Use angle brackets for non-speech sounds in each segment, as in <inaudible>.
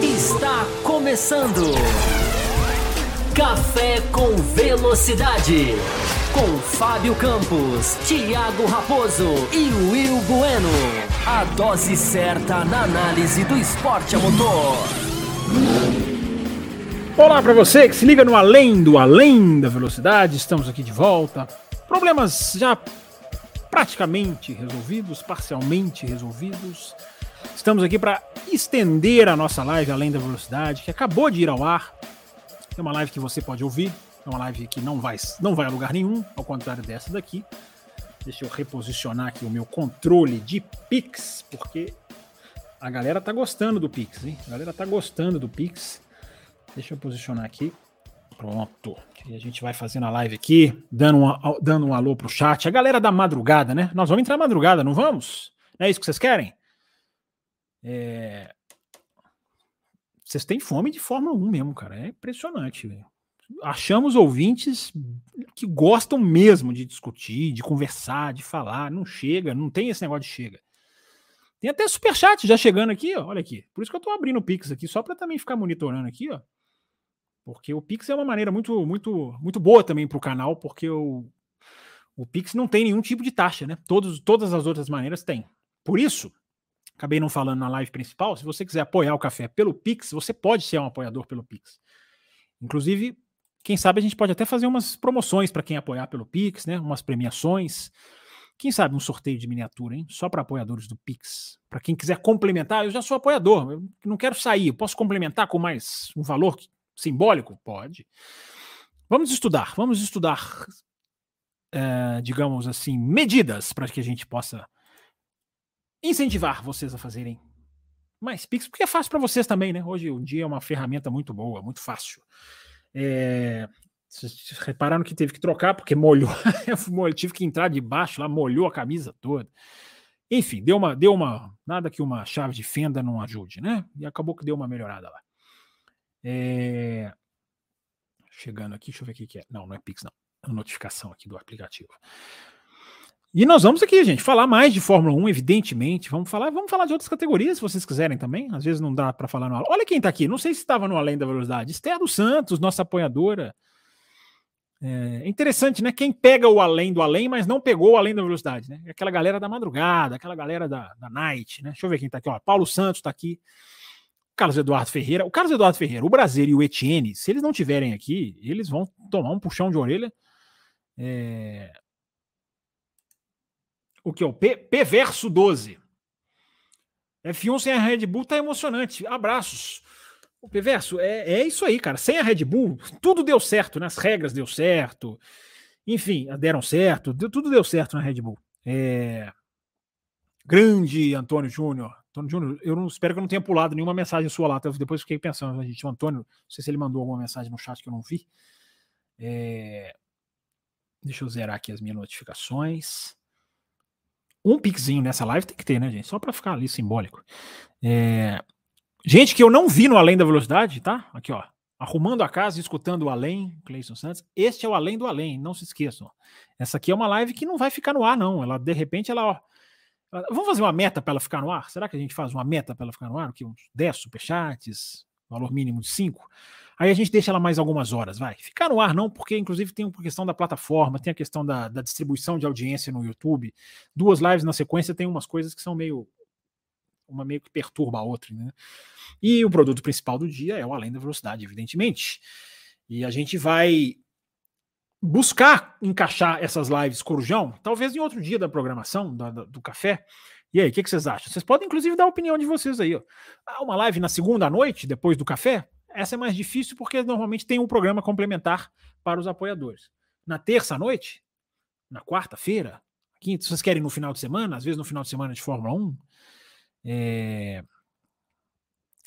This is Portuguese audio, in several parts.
Está começando. Café com Velocidade. Com Fábio Campos, Thiago Raposo e Will Bueno. A dose certa na análise do esporte a motor. Olá para você que se liga no Além do Além da Velocidade. Estamos aqui de volta. Problemas já praticamente resolvidos, parcialmente resolvidos. Estamos aqui para estender a nossa live Além da Velocidade, que acabou de ir ao ar. É uma live que você pode ouvir, é uma live que não vai, não vai a lugar nenhum, ao contrário dessa daqui. Deixa eu reposicionar aqui o meu controle de Pix, porque a galera tá gostando do Pix, hein? A galera tá gostando do Pix. Deixa eu posicionar aqui. Pronto. A gente vai fazendo a live aqui, dando um, dando um alô pro chat. A galera da madrugada, né? Nós vamos entrar madrugada, não vamos? Não é isso que vocês querem? É... Vocês têm fome de Fórmula 1 mesmo, cara. É impressionante. Achamos ouvintes que gostam mesmo de discutir, de conversar, de falar. Não chega, não tem esse negócio de chega. Tem até superchat já chegando aqui, ó. Olha aqui. Por isso que eu tô abrindo o Pix aqui, só para também ficar monitorando aqui, ó. Porque o Pix é uma maneira muito, muito, muito boa também para o canal, porque o, o Pix não tem nenhum tipo de taxa, né? Todos, todas as outras maneiras tem. Por isso, acabei não falando na live principal, se você quiser apoiar o café pelo Pix, você pode ser um apoiador pelo Pix. Inclusive, quem sabe a gente pode até fazer umas promoções para quem apoiar pelo Pix, né? Umas premiações. Quem sabe um sorteio de miniatura, hein? Só para apoiadores do Pix. Para quem quiser complementar, eu já sou apoiador, eu não quero sair, posso complementar com mais um valor simbólico? Pode. Vamos estudar, vamos estudar, é, digamos assim, medidas para que a gente possa incentivar vocês a fazerem mais Pix, porque é fácil para vocês também, né? Hoje o dia é uma ferramenta muito boa, muito fácil. É, vocês repararam que teve que trocar porque molhou, <laughs> eu tive que entrar debaixo lá, molhou a camisa toda. Enfim, deu uma, deu uma, nada que uma chave de fenda não ajude, né? E acabou que deu uma melhorada lá. É... Chegando aqui, deixa eu ver o que é. Não, não é Pix, não. É notificação aqui do aplicativo. E nós vamos aqui, gente, falar mais de Fórmula 1, evidentemente. Vamos falar, vamos falar de outras categorias, se vocês quiserem também. Às vezes não dá para falar no Olha quem está aqui. Não sei se estava no Além da Velocidade. Esther dos Santos, nossa apoiadora. É interessante, né? Quem pega o além do além, mas não pegou o além da velocidade, né? Aquela galera da madrugada, aquela galera da, da night, né? Deixa eu ver quem tá aqui, ó. Paulo Santos tá aqui. Carlos Eduardo Ferreira. O Carlos Eduardo Ferreira, o Brasil e o Etienne, se eles não tiverem aqui, eles vão tomar um puxão de orelha. É... O que é o P, P verso 12. F1 sem a Red Bull tá emocionante. Abraços. O Perverso, é, é isso aí, cara. Sem a Red Bull, tudo deu certo, né? As regras deu certo. Enfim, deram certo. Deu, tudo deu certo na Red Bull. É... Grande Antônio Júnior. Antônio Júnior, eu não espero que eu não tenha pulado nenhuma mensagem sua lá. Depois fiquei pensando, gente, o Antônio, não sei se ele mandou alguma mensagem no chat que eu não vi. É... Deixa eu zerar aqui as minhas notificações. Um pixinho nessa live tem que ter, né, gente? Só para ficar ali simbólico. É... Gente que eu não vi no Além da Velocidade, tá? Aqui, ó. Arrumando a casa escutando o Além, Cleison Santos. Este é o Além do Além, não se esqueçam. Essa aqui é uma live que não vai ficar no ar, não. Ela, de repente, ela, ó. Vamos fazer uma meta para ela ficar no ar? Será que a gente faz uma meta para ela ficar no ar? Que uns 10 superchats, valor mínimo de 5. Aí a gente deixa ela mais algumas horas, vai. Ficar no ar não, porque inclusive tem a questão da plataforma, tem a questão da, da distribuição de audiência no YouTube. Duas lives na sequência tem umas coisas que são meio uma meio que perturba a outra, né? E o produto principal do dia é o Além da Velocidade, evidentemente. E a gente vai buscar encaixar essas lives Corujão, talvez em outro dia da programação da, da, do café. E aí, o que, que, vocês acham? Vocês podem, inclusive, dar a opinião de vocês aí. Ó. Ah, uma live na segunda noite, depois do café, essa é mais difícil porque normalmente tem um programa complementar para os apoiadores. Na terça noite, na quarta-feira, quinta, se vocês querem no final de semana, às vezes no final de semana de Fórmula 1, é...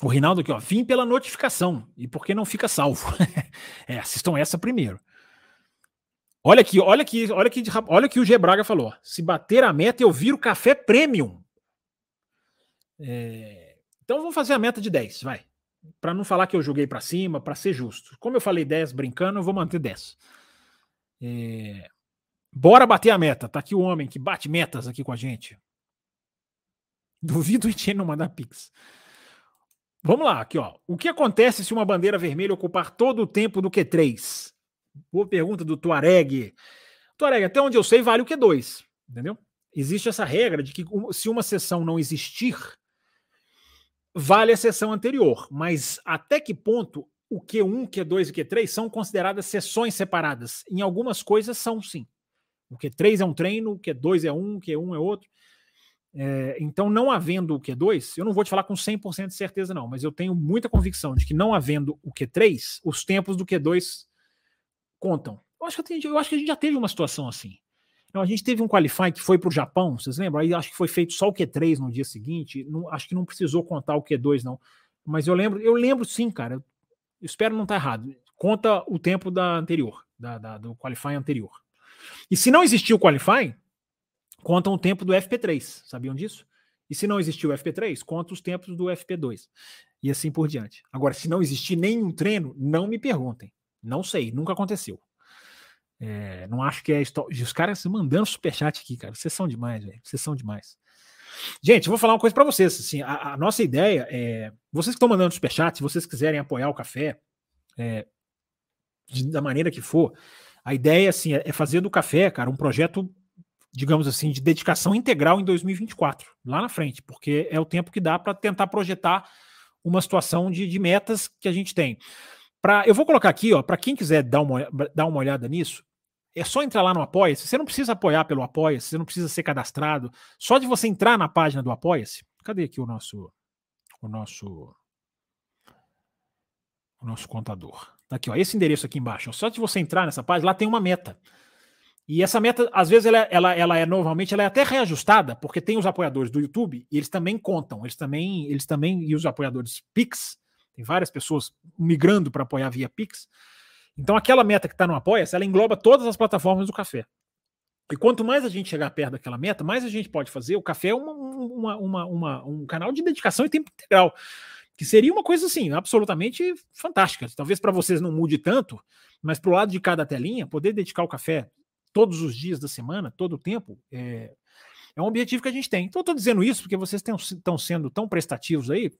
O Rinaldo aqui, ó, vim pela notificação. E por que não fica salvo? <laughs> é, assistam essa primeiro. Olha aqui, olha aqui, olha aqui, olha que o G Braga falou. Se bater a meta, eu viro café premium. É... Então vamos fazer a meta de 10, vai. Para não falar que eu joguei para cima, para ser justo. Como eu falei 10 brincando, eu vou manter 10. É... Bora bater a meta. Tá aqui o homem que bate metas aqui com a gente. Duvido o Etienne não mandar Pix. Vamos lá, aqui, ó. O que acontece se uma bandeira vermelha ocupar todo o tempo do Q3? Boa pergunta do Tuareg. Tuareg, até onde eu sei, vale o Q2. Entendeu? Existe essa regra de que se uma sessão não existir, vale a sessão anterior. Mas até que ponto o Q1, Q2 e Q3 são consideradas sessões separadas? Em algumas coisas são sim. O Q3 é um treino, o Q2 é um, o Q1 é outro. É, então, não havendo o Q2, eu não vou te falar com 100% de certeza, não, mas eu tenho muita convicção de que não havendo o Q3, os tempos do Q2 contam. Eu acho que, eu acho que a gente já teve uma situação assim. Não, a gente teve um qualify que foi para o Japão, vocês lembram? Aí acho que foi feito só o Q3 no dia seguinte. Não, acho que não precisou contar o Q2, não. Mas eu lembro, eu lembro sim, cara. Eu espero não estar errado. Conta o tempo da anterior, da, da, do qualify anterior. E se não existir o qualify, contam o tempo do FP3. Sabiam disso? E se não existir o FP3, conta os tempos do FP2. E assim por diante. Agora, se não existir nenhum treino, não me perguntem. Não sei, nunca aconteceu. É, não acho que é história. Os caras mandando superchat aqui, cara. Vocês são demais, velho. Vocês são demais. Gente, vou falar uma coisa para vocês. Assim, a, a, nossa ideia é. Vocês que estão mandando superchat, se vocês quiserem apoiar o café, é, de, da maneira que for, a ideia assim, é, é fazer do café, cara, um projeto, digamos assim, de dedicação integral em 2024, lá na frente, porque é o tempo que dá para tentar projetar uma situação de, de metas que a gente tem. Pra, eu vou colocar aqui, ó, para quem quiser dar uma, dar uma olhada nisso, é só entrar lá no Apoia-se. Você não precisa apoiar pelo Apoia-se, você não precisa ser cadastrado. Só de você entrar na página do Apoia-se. Cadê aqui o nosso o nosso o nosso contador? Tá aqui, ó, esse endereço aqui embaixo. Só de você entrar nessa página, lá tem uma meta. E essa meta, às vezes, ela, ela, ela é normalmente ela é até reajustada, porque tem os apoiadores do YouTube e eles também contam, eles também, eles também, e os apoiadores Pix, tem várias pessoas migrando para apoiar via Pix. Então, aquela meta que está no Apoia-se, ela engloba todas as plataformas do café. E quanto mais a gente chegar perto daquela meta, mais a gente pode fazer. O café é uma, uma, uma, uma um canal de dedicação e tempo integral, que seria uma coisa assim, absolutamente fantástica. Talvez para vocês não mude tanto, mas para o lado de cada telinha, poder dedicar o café todos os dias da semana, todo o tempo, é, é um objetivo que a gente tem. Então, estou dizendo isso porque vocês estão sendo tão prestativos aí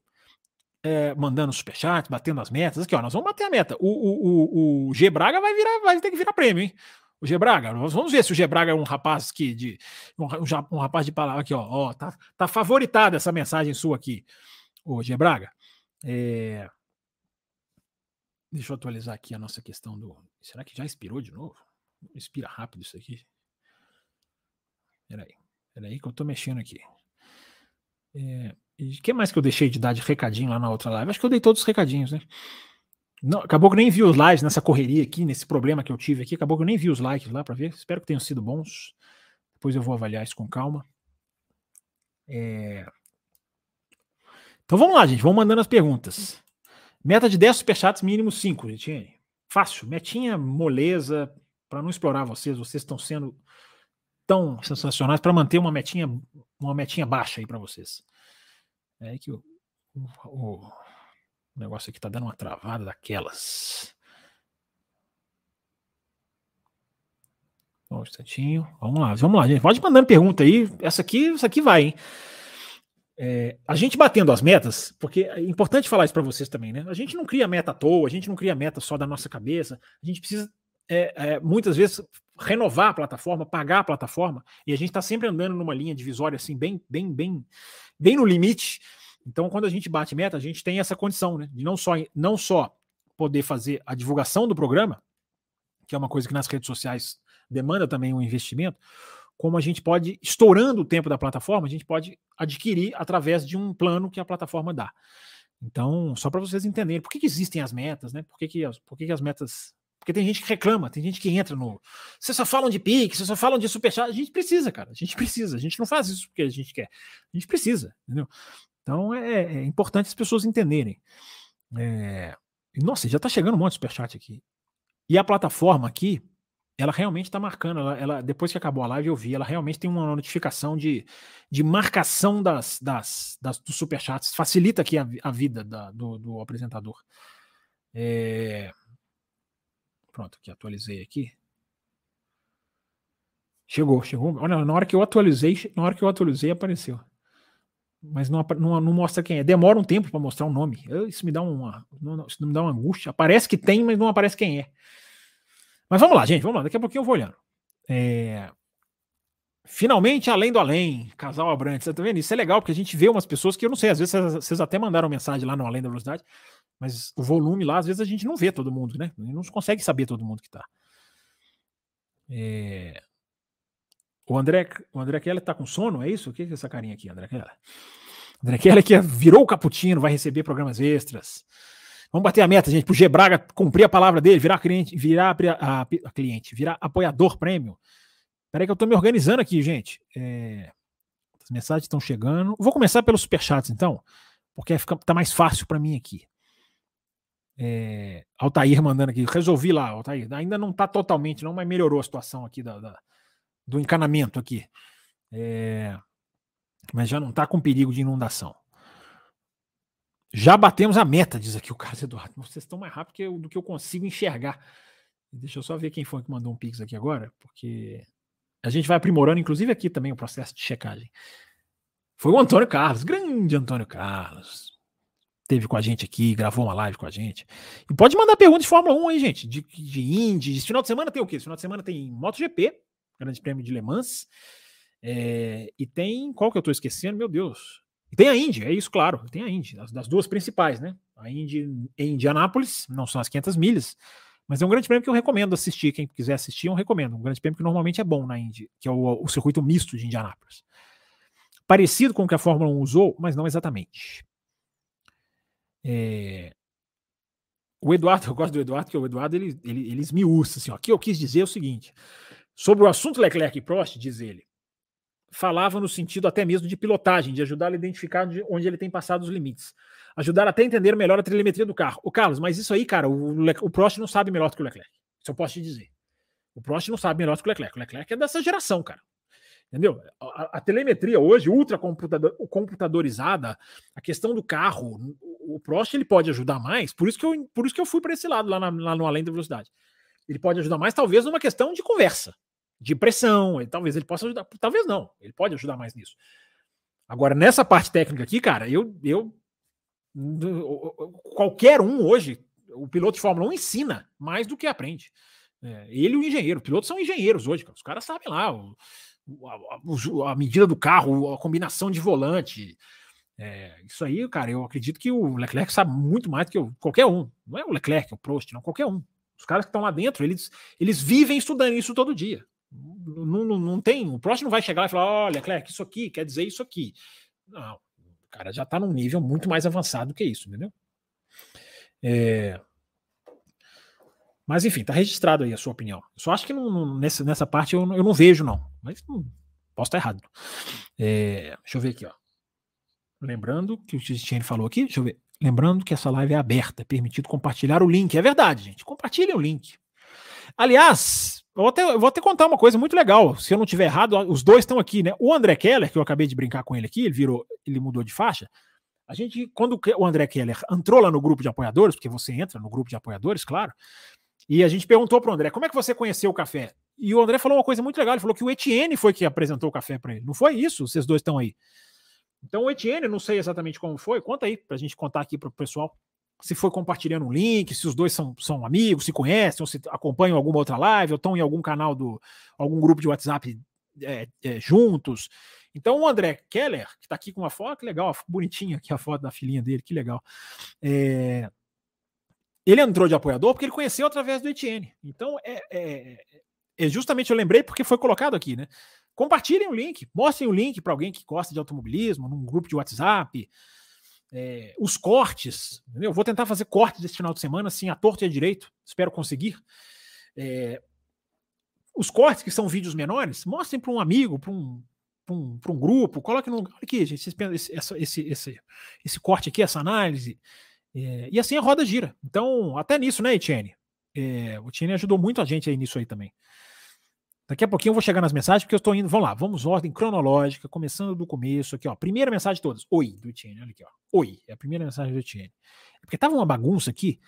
é, mandando superchat, batendo as metas. Aqui, ó, nós vamos bater a meta. O, o, o, o G Braga vai virar, vai ter que virar prêmio, hein? O G Braga, nós vamos ver se o G Braga é um rapaz que de um, um, rapaz de palavra aqui, ó, ó, tá, tá favoritada essa mensagem sua aqui, o G Braga. É... Deixa eu atualizar aqui a nossa questão do. Será que já expirou de novo? Expira rápido isso aqui. Peraí, peraí que eu tô mexendo aqui. É... O que mais que eu deixei de dar de recadinho lá na outra live? Acho que eu dei todos os recadinhos, né? Não, acabou que nem vi os likes nessa correria aqui, nesse problema que eu tive aqui. Acabou que eu nem vi os likes lá para ver. Espero que tenham sido bons. Depois eu vou avaliar isso com calma. É... Então vamos lá, gente. Vamos mandando as perguntas. Meta de 10 superchats, mínimo 5, gente. Fácil. Metinha moleza para não explorar vocês. Vocês estão sendo tão sensacionais para manter uma metinha, uma metinha baixa aí para vocês. É que o, o, o negócio aqui tá dando uma travada daquelas. Um instantinho. Vamos lá, vamos lá, gente. Pode mandando pergunta aí. Essa aqui, essa aqui vai, hein? É, a gente batendo as metas, porque é importante falar isso para vocês também, né? A gente não cria meta à toa, a gente não cria meta só da nossa cabeça, a gente precisa é, é, muitas vezes renovar a plataforma, pagar a plataforma, e a gente está sempre andando numa linha divisória assim, bem, bem, bem bem no limite. Então, quando a gente bate meta, a gente tem essa condição, né? De não só, não só poder fazer a divulgação do programa, que é uma coisa que nas redes sociais demanda também um investimento, como a gente pode, estourando o tempo da plataforma, a gente pode adquirir através de um plano que a plataforma dá. Então, só para vocês entenderem por que, que, existem as metas, né? Por que, que, por que, que as metas porque tem gente que reclama, tem gente que entra no. Vocês só falam de Pix, vocês só falam de Superchat. A gente precisa, cara. A gente precisa. A gente não faz isso porque a gente quer. A gente precisa, entendeu? Então é, é importante as pessoas entenderem. É... Nossa, já está chegando um monte de Superchat aqui. E a plataforma aqui, ela realmente está marcando. Ela, ela, depois que acabou a live, eu vi, ela realmente tem uma notificação de, de marcação das, das, das, dos superchats. Facilita aqui a, a vida da, do, do apresentador. É. Pronto, aqui atualizei aqui. Chegou, chegou. Olha, na hora que eu atualizei, na hora que eu atualizei, apareceu. mas não, não, não mostra quem é. Demora um tempo para mostrar o um nome. Isso me dá uma, isso me dá uma angústia. Parece que tem, mas não aparece quem é. Mas vamos lá, gente, vamos lá. Daqui a pouquinho eu vou olhando. É... Finalmente, além do além, casal Abrantes, tá vendo? Isso é legal, porque a gente vê umas pessoas que eu não sei, às vezes vocês até mandaram mensagem lá no Além da Velocidade, mas o volume lá, às vezes a gente não vê todo mundo, né? Não consegue saber todo mundo que tá. É... O André, o André Keller tá com sono, é isso? O que é essa carinha aqui, André Keller? André Keller que virou o cappuccino, vai receber programas extras. Vamos bater a meta, gente, pro G Braga cumprir a palavra dele, virar cliente, virar a, a, a cliente, virar apoiador prêmio. Peraí que eu tô me organizando aqui, gente. É, as mensagens estão chegando. Vou começar pelos superchats, então, porque fica, tá mais fácil para mim aqui. É, Altair mandando aqui. Resolvi lá, Altair. Ainda não tá totalmente, não, mas melhorou a situação aqui da, da do encanamento aqui. É, mas já não está com perigo de inundação. Já batemos a meta, diz aqui o Carlos Eduardo. Vocês estão mais rápido eu, do que eu consigo enxergar. Deixa eu só ver quem foi que mandou um pix aqui agora, porque a gente vai aprimorando, inclusive aqui também, o processo de checagem. Foi o Antônio Carlos, grande Antônio Carlos. Teve com a gente aqui, gravou uma live com a gente. E pode mandar perguntas de Fórmula 1 aí, gente. De, de Indy. Esse final de semana tem o quê? Esse final de semana tem MotoGP, Grande Prêmio de Le Mans. É, e tem. Qual que eu estou esquecendo? Meu Deus. E tem a Indy, é isso, claro. Tem a Indy, das, das duas principais, né? A Indy em Indianápolis, não são as 500 milhas, mas é um grande prêmio que eu recomendo assistir. Quem quiser assistir, eu recomendo. Um grande prêmio que normalmente é bom na Indy, que é o, o circuito misto de Indianápolis. Parecido com o que a Fórmula 1 usou, mas não exatamente. É... O Eduardo, <laughs> eu gosto do Eduardo, porque o Eduardo ele, ele, ele esmiuça. Assim, ó, aqui eu quis dizer o seguinte: Sobre o assunto Leclerc e Prost, diz ele, falava no sentido até mesmo de pilotagem, de ajudar a identificar onde ele tem passado os limites. Ajudar até a entender melhor a telemetria do carro. O Carlos, mas isso aí, cara, o, Le o Prost não sabe melhor do que o Leclerc. Isso eu posso te dizer. O Prost não sabe melhor do que o Leclerc. O Leclerc é dessa geração, cara. Entendeu? A, a telemetria hoje, ultra computador, computadorizada, a questão do carro, o, Prost ele pode ajudar mais, por isso que eu, por isso que eu fui para esse lado lá, na, lá no Além da Velocidade. Ele pode ajudar mais, talvez, numa questão de conversa, de pressão. Ele, talvez ele possa ajudar, talvez não. Ele pode ajudar mais nisso. Agora, nessa parte técnica aqui, cara, eu, eu qualquer um hoje, o piloto de Fórmula 1 ensina mais do que aprende. É, ele e o engenheiro, os pilotos são engenheiros hoje, os caras sabem lá o, a, a, medida do carro, a combinação de volante. É, isso aí, cara, eu acredito que o Leclerc sabe muito mais do que eu, qualquer um. Não é o Leclerc, é o Prost, não, qualquer um. Os caras que estão lá dentro, eles, eles vivem estudando isso todo dia. Não, não, não tem. O próximo não vai chegar lá e falar: olha, Clerc, isso aqui quer dizer isso aqui. Não, o cara já está num nível muito mais avançado que isso, entendeu? É... Mas enfim, tá registrado aí a sua opinião. Eu só acho que não, não, nessa, nessa parte eu, eu não vejo, não. Mas não, posso estar errado. É... Deixa eu ver aqui, ó. Lembrando que o Cristiane falou aqui, deixa eu ver. Lembrando que essa live é aberta, é permitido compartilhar o link. É verdade, gente. Compartilhem o link. Aliás, eu vou, até, eu vou até contar uma coisa muito legal. Se eu não tiver errado, os dois estão aqui, né? O André Keller, que eu acabei de brincar com ele aqui, ele virou, ele mudou de faixa. A gente, quando o André Keller entrou lá no grupo de apoiadores, porque você entra no grupo de apoiadores, claro, e a gente perguntou para o André como é que você conheceu o café. E o André falou uma coisa muito legal. Ele falou que o Etienne foi que apresentou o café para ele. Não foi isso? Vocês dois estão aí. Então, o Etienne, não sei exatamente como foi, conta aí para a gente contar aqui para o pessoal se foi compartilhando um link, se os dois são, são amigos, se conhecem, ou se acompanham alguma outra live, ou estão em algum canal do algum grupo de WhatsApp é, é, juntos. Então, o André Keller, que está aqui com uma foto, que legal, bonitinha aqui a foto da filhinha dele, que legal. É, ele entrou de apoiador porque ele conheceu através do Etienne. Então, é, é, é justamente eu lembrei porque foi colocado aqui, né? Compartilhem o link, mostrem o link para alguém que gosta de automobilismo, num grupo de WhatsApp. É, os cortes, entendeu? eu vou tentar fazer cortes esse final de semana, assim, a torta e a direito, espero conseguir. É, os cortes, que são vídeos menores, mostrem para um amigo, para um, um, um grupo, coloque no. Olha aqui, gente, esse, esse, esse, esse corte aqui, essa análise. É, e assim a roda gira. Então, até nisso, né, Etienne? É, o Etienne ajudou muito a gente aí nisso aí também. Daqui a pouquinho eu vou chegar nas mensagens, porque eu estou indo. Vamos lá, vamos ordem cronológica, começando do começo aqui, ó. Primeira mensagem de todas. Oi, do Etienne. Olha aqui, ó. Oi, é a primeira mensagem do Etienne. É porque tava uma bagunça aqui.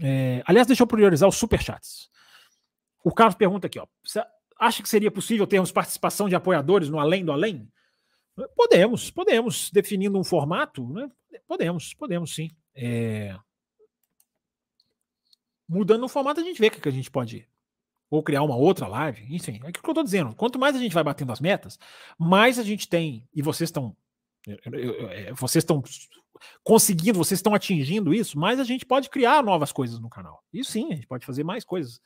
É... Aliás, deixa eu priorizar os superchats. O Carlos pergunta aqui, ó. Você acha que seria possível termos participação de apoiadores no Além do Além? Podemos, podemos, definindo um formato, né? Podemos, podemos sim. É... Mudando o formato, a gente vê o que a gente pode ou criar uma outra live, enfim, é o que eu estou dizendo. Quanto mais a gente vai batendo as metas, mais a gente tem, e vocês estão é, vocês estão conseguindo, vocês estão atingindo isso, mais a gente pode criar novas coisas no canal. Isso sim, a gente pode fazer mais coisas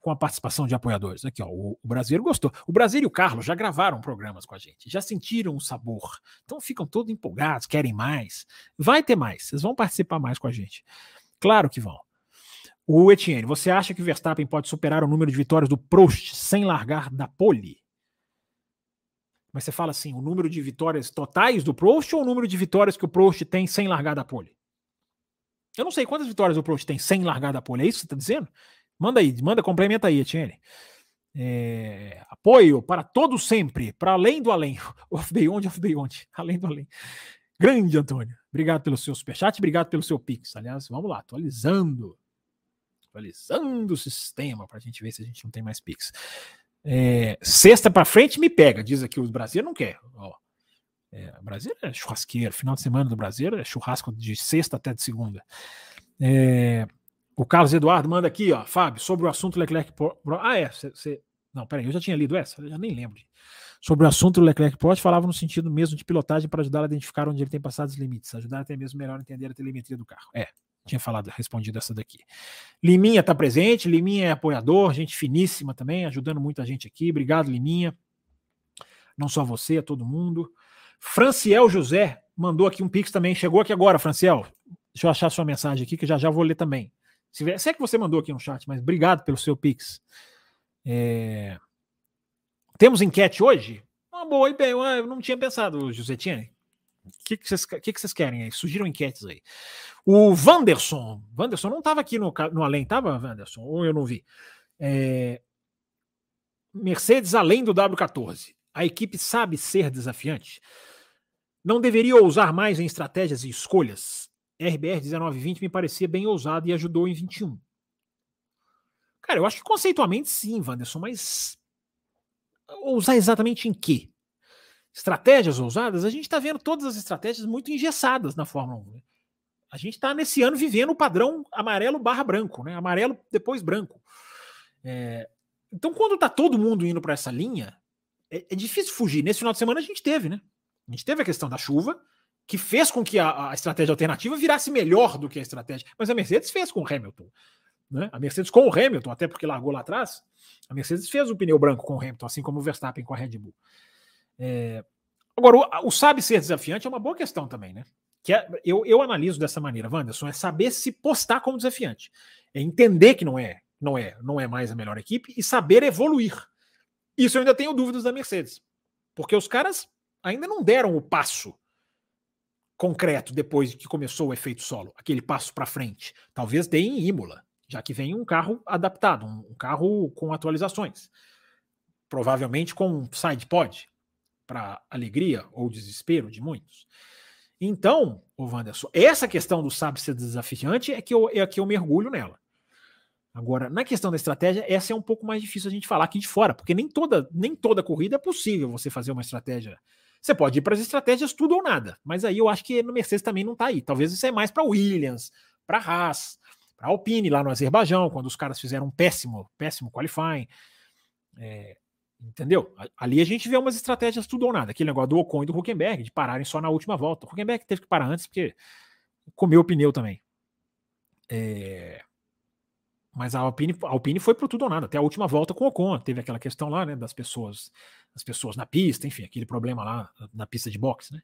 com a participação de apoiadores. Aqui, ó, o, o Brasileiro gostou. O Brasil e o Carlos já gravaram programas com a gente, já sentiram o sabor. Então ficam todos empolgados, querem mais. Vai ter mais, vocês vão participar mais com a gente. Claro que vão. O Etienne, você acha que Verstappen pode superar o número de vitórias do Prost sem largar da pole? Mas você fala assim, o número de vitórias totais do Prost ou o número de vitórias que o Prost tem sem largar da pole? Eu não sei quantas vitórias o Prost tem sem largar da pole, é isso que você está dizendo? Manda aí, manda, complementa aí, Etienne. É, apoio para todo sempre, para além do além. <laughs> Off beyond, off beyond, além do além. Grande, Antônio. Obrigado pelo seu superchat, obrigado pelo seu pix. Aliás, vamos lá, atualizando. Atualizando o sistema para a gente ver se a gente não tem mais pix. É, sexta para frente me pega, diz aqui. O Brasil não quer. Ó, é, Brasil é churrasqueiro. Final de semana do Brasil é churrasco de sexta até de segunda. É, o Carlos Eduardo manda aqui, ó, Fábio, sobre o assunto Leclerc. Ah, é. Cê, Não, peraí, eu já tinha lido essa, eu já nem lembro. Sobre o assunto Leclerc Prost, falava no sentido mesmo de pilotagem para ajudar a identificar onde ele tem passado os limites, ajudar até mesmo melhor a entender a telemetria do carro. É, tinha falado, respondido essa daqui. Liminha está presente, Liminha é apoiador, gente finíssima também, ajudando muita gente aqui. Obrigado, Liminha. Não só você, a todo mundo. Franciel José mandou aqui um pix também. Chegou aqui agora, Franciel. Deixa eu achar sua mensagem aqui, que já já vou ler também. Se, vier, se é que você mandou aqui no chat, mas obrigado pelo seu Pix. É... Temos enquete hoje? Uma boa, bem, eu não tinha pensado, José Tiene. O que, vocês, que, que querem aí? Sugiram enquetes aí. O Wanderson. Wanderson não estava aqui no, no além, estava, Wanderson? Ou eu não vi? É... Mercedes além do W14. A equipe sabe ser desafiante? Não deveria ousar mais em estratégias e escolhas? RBR 1920 me parecia bem ousado e ajudou em 21. Cara, eu acho que conceitualmente sim, Wanderson, mas ousar exatamente em quê? Estratégias ousadas? A gente está vendo todas as estratégias muito engessadas na Fórmula 1. Né? A gente está nesse ano vivendo o padrão amarelo barra branco, né? Amarelo depois branco. É... Então, quando está todo mundo indo para essa linha, é, é difícil fugir. Nesse final de semana a gente teve, né? A gente teve a questão da chuva, que fez com que a, a, estratégia alternativa virasse melhor do que a estratégia. Mas a Mercedes fez com o Hamilton. Né? A Mercedes com o Hamilton, até porque largou lá atrás, a Mercedes fez o pneu branco com o Hamilton, assim como o Verstappen com a Red Bull. É... Agora, o, o, sabe ser desafiante é uma boa questão também, né? Que é, eu, eu analiso dessa maneira, Wanderson, é saber se postar como desafiante. É entender que não é, não é, não é mais a melhor equipe e saber evoluir. Isso eu ainda tenho dúvidas da Mercedes. Porque os caras ainda não deram o passo concreto depois que começou o efeito solo, aquele passo para frente. Talvez dê em Imola, já que vem um carro adaptado, um, carro com atualizações. Provavelmente com um side pod, para alegria ou desespero de muitos. Então, o Wanderson, essa questão do sabe ser desafiante é que eu, é que eu mergulho nela. Agora, na questão da estratégia, essa é um pouco mais difícil a gente falar aqui de fora, porque nem toda, nem toda corrida é possível você fazer uma estratégia você pode ir para as estratégias tudo ou nada, mas aí eu acho que no Mercedes também não está aí. Talvez isso é mais para Williams, para Haas, para Alpine lá no Azerbaijão, quando os caras fizeram um péssimo, péssimo qualifying. É, entendeu? Ali a gente vê umas estratégias tudo ou nada. Aquele negócio do Ocon e do Huckenberg, de pararem só na última volta. O Huckenberg teve que parar antes porque comeu o pneu também. É, mas a Alpine, a Alpine foi pro tudo ou nada, até a última volta com o Ocon. Teve aquela questão lá, né, das pessoas, das pessoas na pista, enfim, aquele problema lá na pista de boxe, né?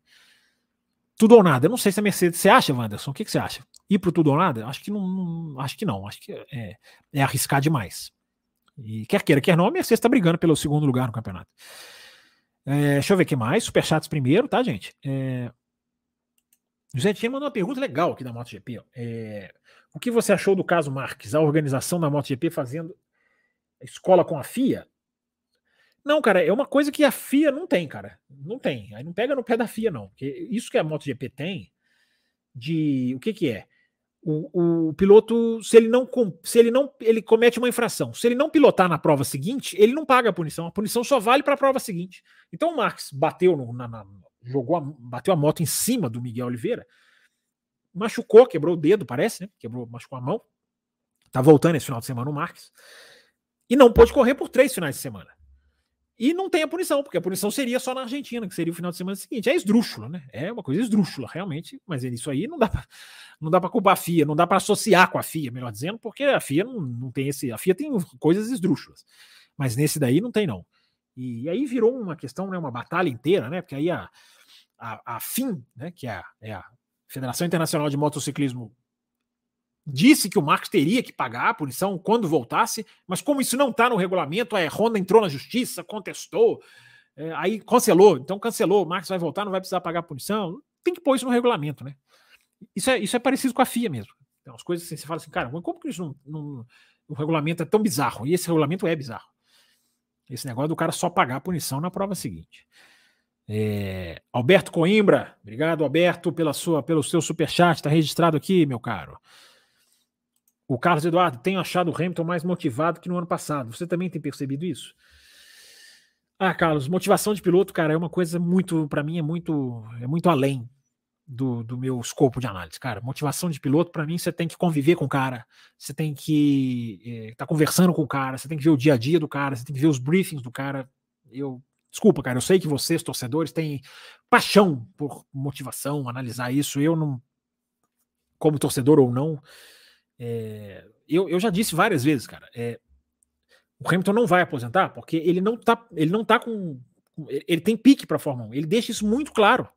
Tudo ou nada. Eu não sei se a Mercedes. Você acha, Wanderson? O que, que você acha? Ir pro tudo ou nada? Acho que não. não acho que não. Acho que é, é arriscar demais. E quer queira, quer não, a Mercedes está brigando pelo segundo lugar no campeonato. É, deixa eu ver o que mais. Superchats primeiro, tá, gente? É, José mandou uma pergunta legal aqui da MotoGP. É, o que você achou do caso Marques, a organização da MotoGP fazendo escola com a FIA? Não, cara, é uma coisa que a FIA não tem, cara. Não tem. Aí não pega no pé da FIA, não. Porque isso que a MotoGP tem de. O que, que é? O, o, piloto, se ele não se ele não ele comete uma infração, se ele não pilotar na prova seguinte, ele não paga a punição. A punição só vale para a prova seguinte. Então o Marques bateu no, na, na, jogou, a, bateu a moto em cima do Miguel Oliveira, machucou, quebrou o dedo, parece, né? Quebrou, machucou a mão. Tá voltando esse final de semana o Marques. E não pôde correr por três finais de semana. E não tem a punição, porque a punição seria só na Argentina, que seria o final de semana seguinte. É esdrúxulo, né? É uma coisa esdrúxula, realmente. Mas isso aí não dá não dá para culpar a FIA, não dá para associar com a FIA, melhor dizendo, porque a FIA não, não tem esse. A FIA tem coisas esdrúxulas. Mas nesse daí não tem, não. E, aí virou uma questão, né, uma batalha inteira, né? Porque aí a, a, a FIM, né, que é é a Federação Internacional de Motociclismo disse que o Marcos teria que pagar a punição quando voltasse, mas como isso não está no regulamento, a Honda entrou na justiça, contestou, é, aí cancelou. Então cancelou, o Marcos vai voltar, não vai precisar pagar a punição. Tem que pôr isso no regulamento, né? Isso é, isso é parecido com a FIA mesmo. Então, as coisas assim, você fala assim, cara, como que isso não, não, o regulamento é tão bizarro? E esse regulamento é bizarro. Esse negócio do cara só pagar a punição na prova seguinte. É, Alberto Coimbra, obrigado, Alberto, pela sua, pelo seu superchat, está registrado aqui, meu caro. O Carlos Eduardo, tenho achado o Hamilton mais motivado que no ano passado. Você também tem percebido isso? Ah, Carlos, motivação de piloto, cara, é uma coisa muito, para mim, é muito, é muito além do, do meu escopo de análise, cara. Motivação de piloto, para mim, você tem que conviver com o cara, você tem que estar é, tá conversando com o cara, você tem que ver o dia a dia do cara, você tem que ver os briefings do cara. Eu, desculpa, cara, eu sei que vocês, torcedores, têm paixão por motivação, analisar isso. Eu não, como torcedor ou não, é, eu, eu já disse várias vezes, cara. É, o Hamilton não vai aposentar porque ele não tá, ele não tá com. Ele tem pique para a Fórmula 1. Ele deixa isso muito claro.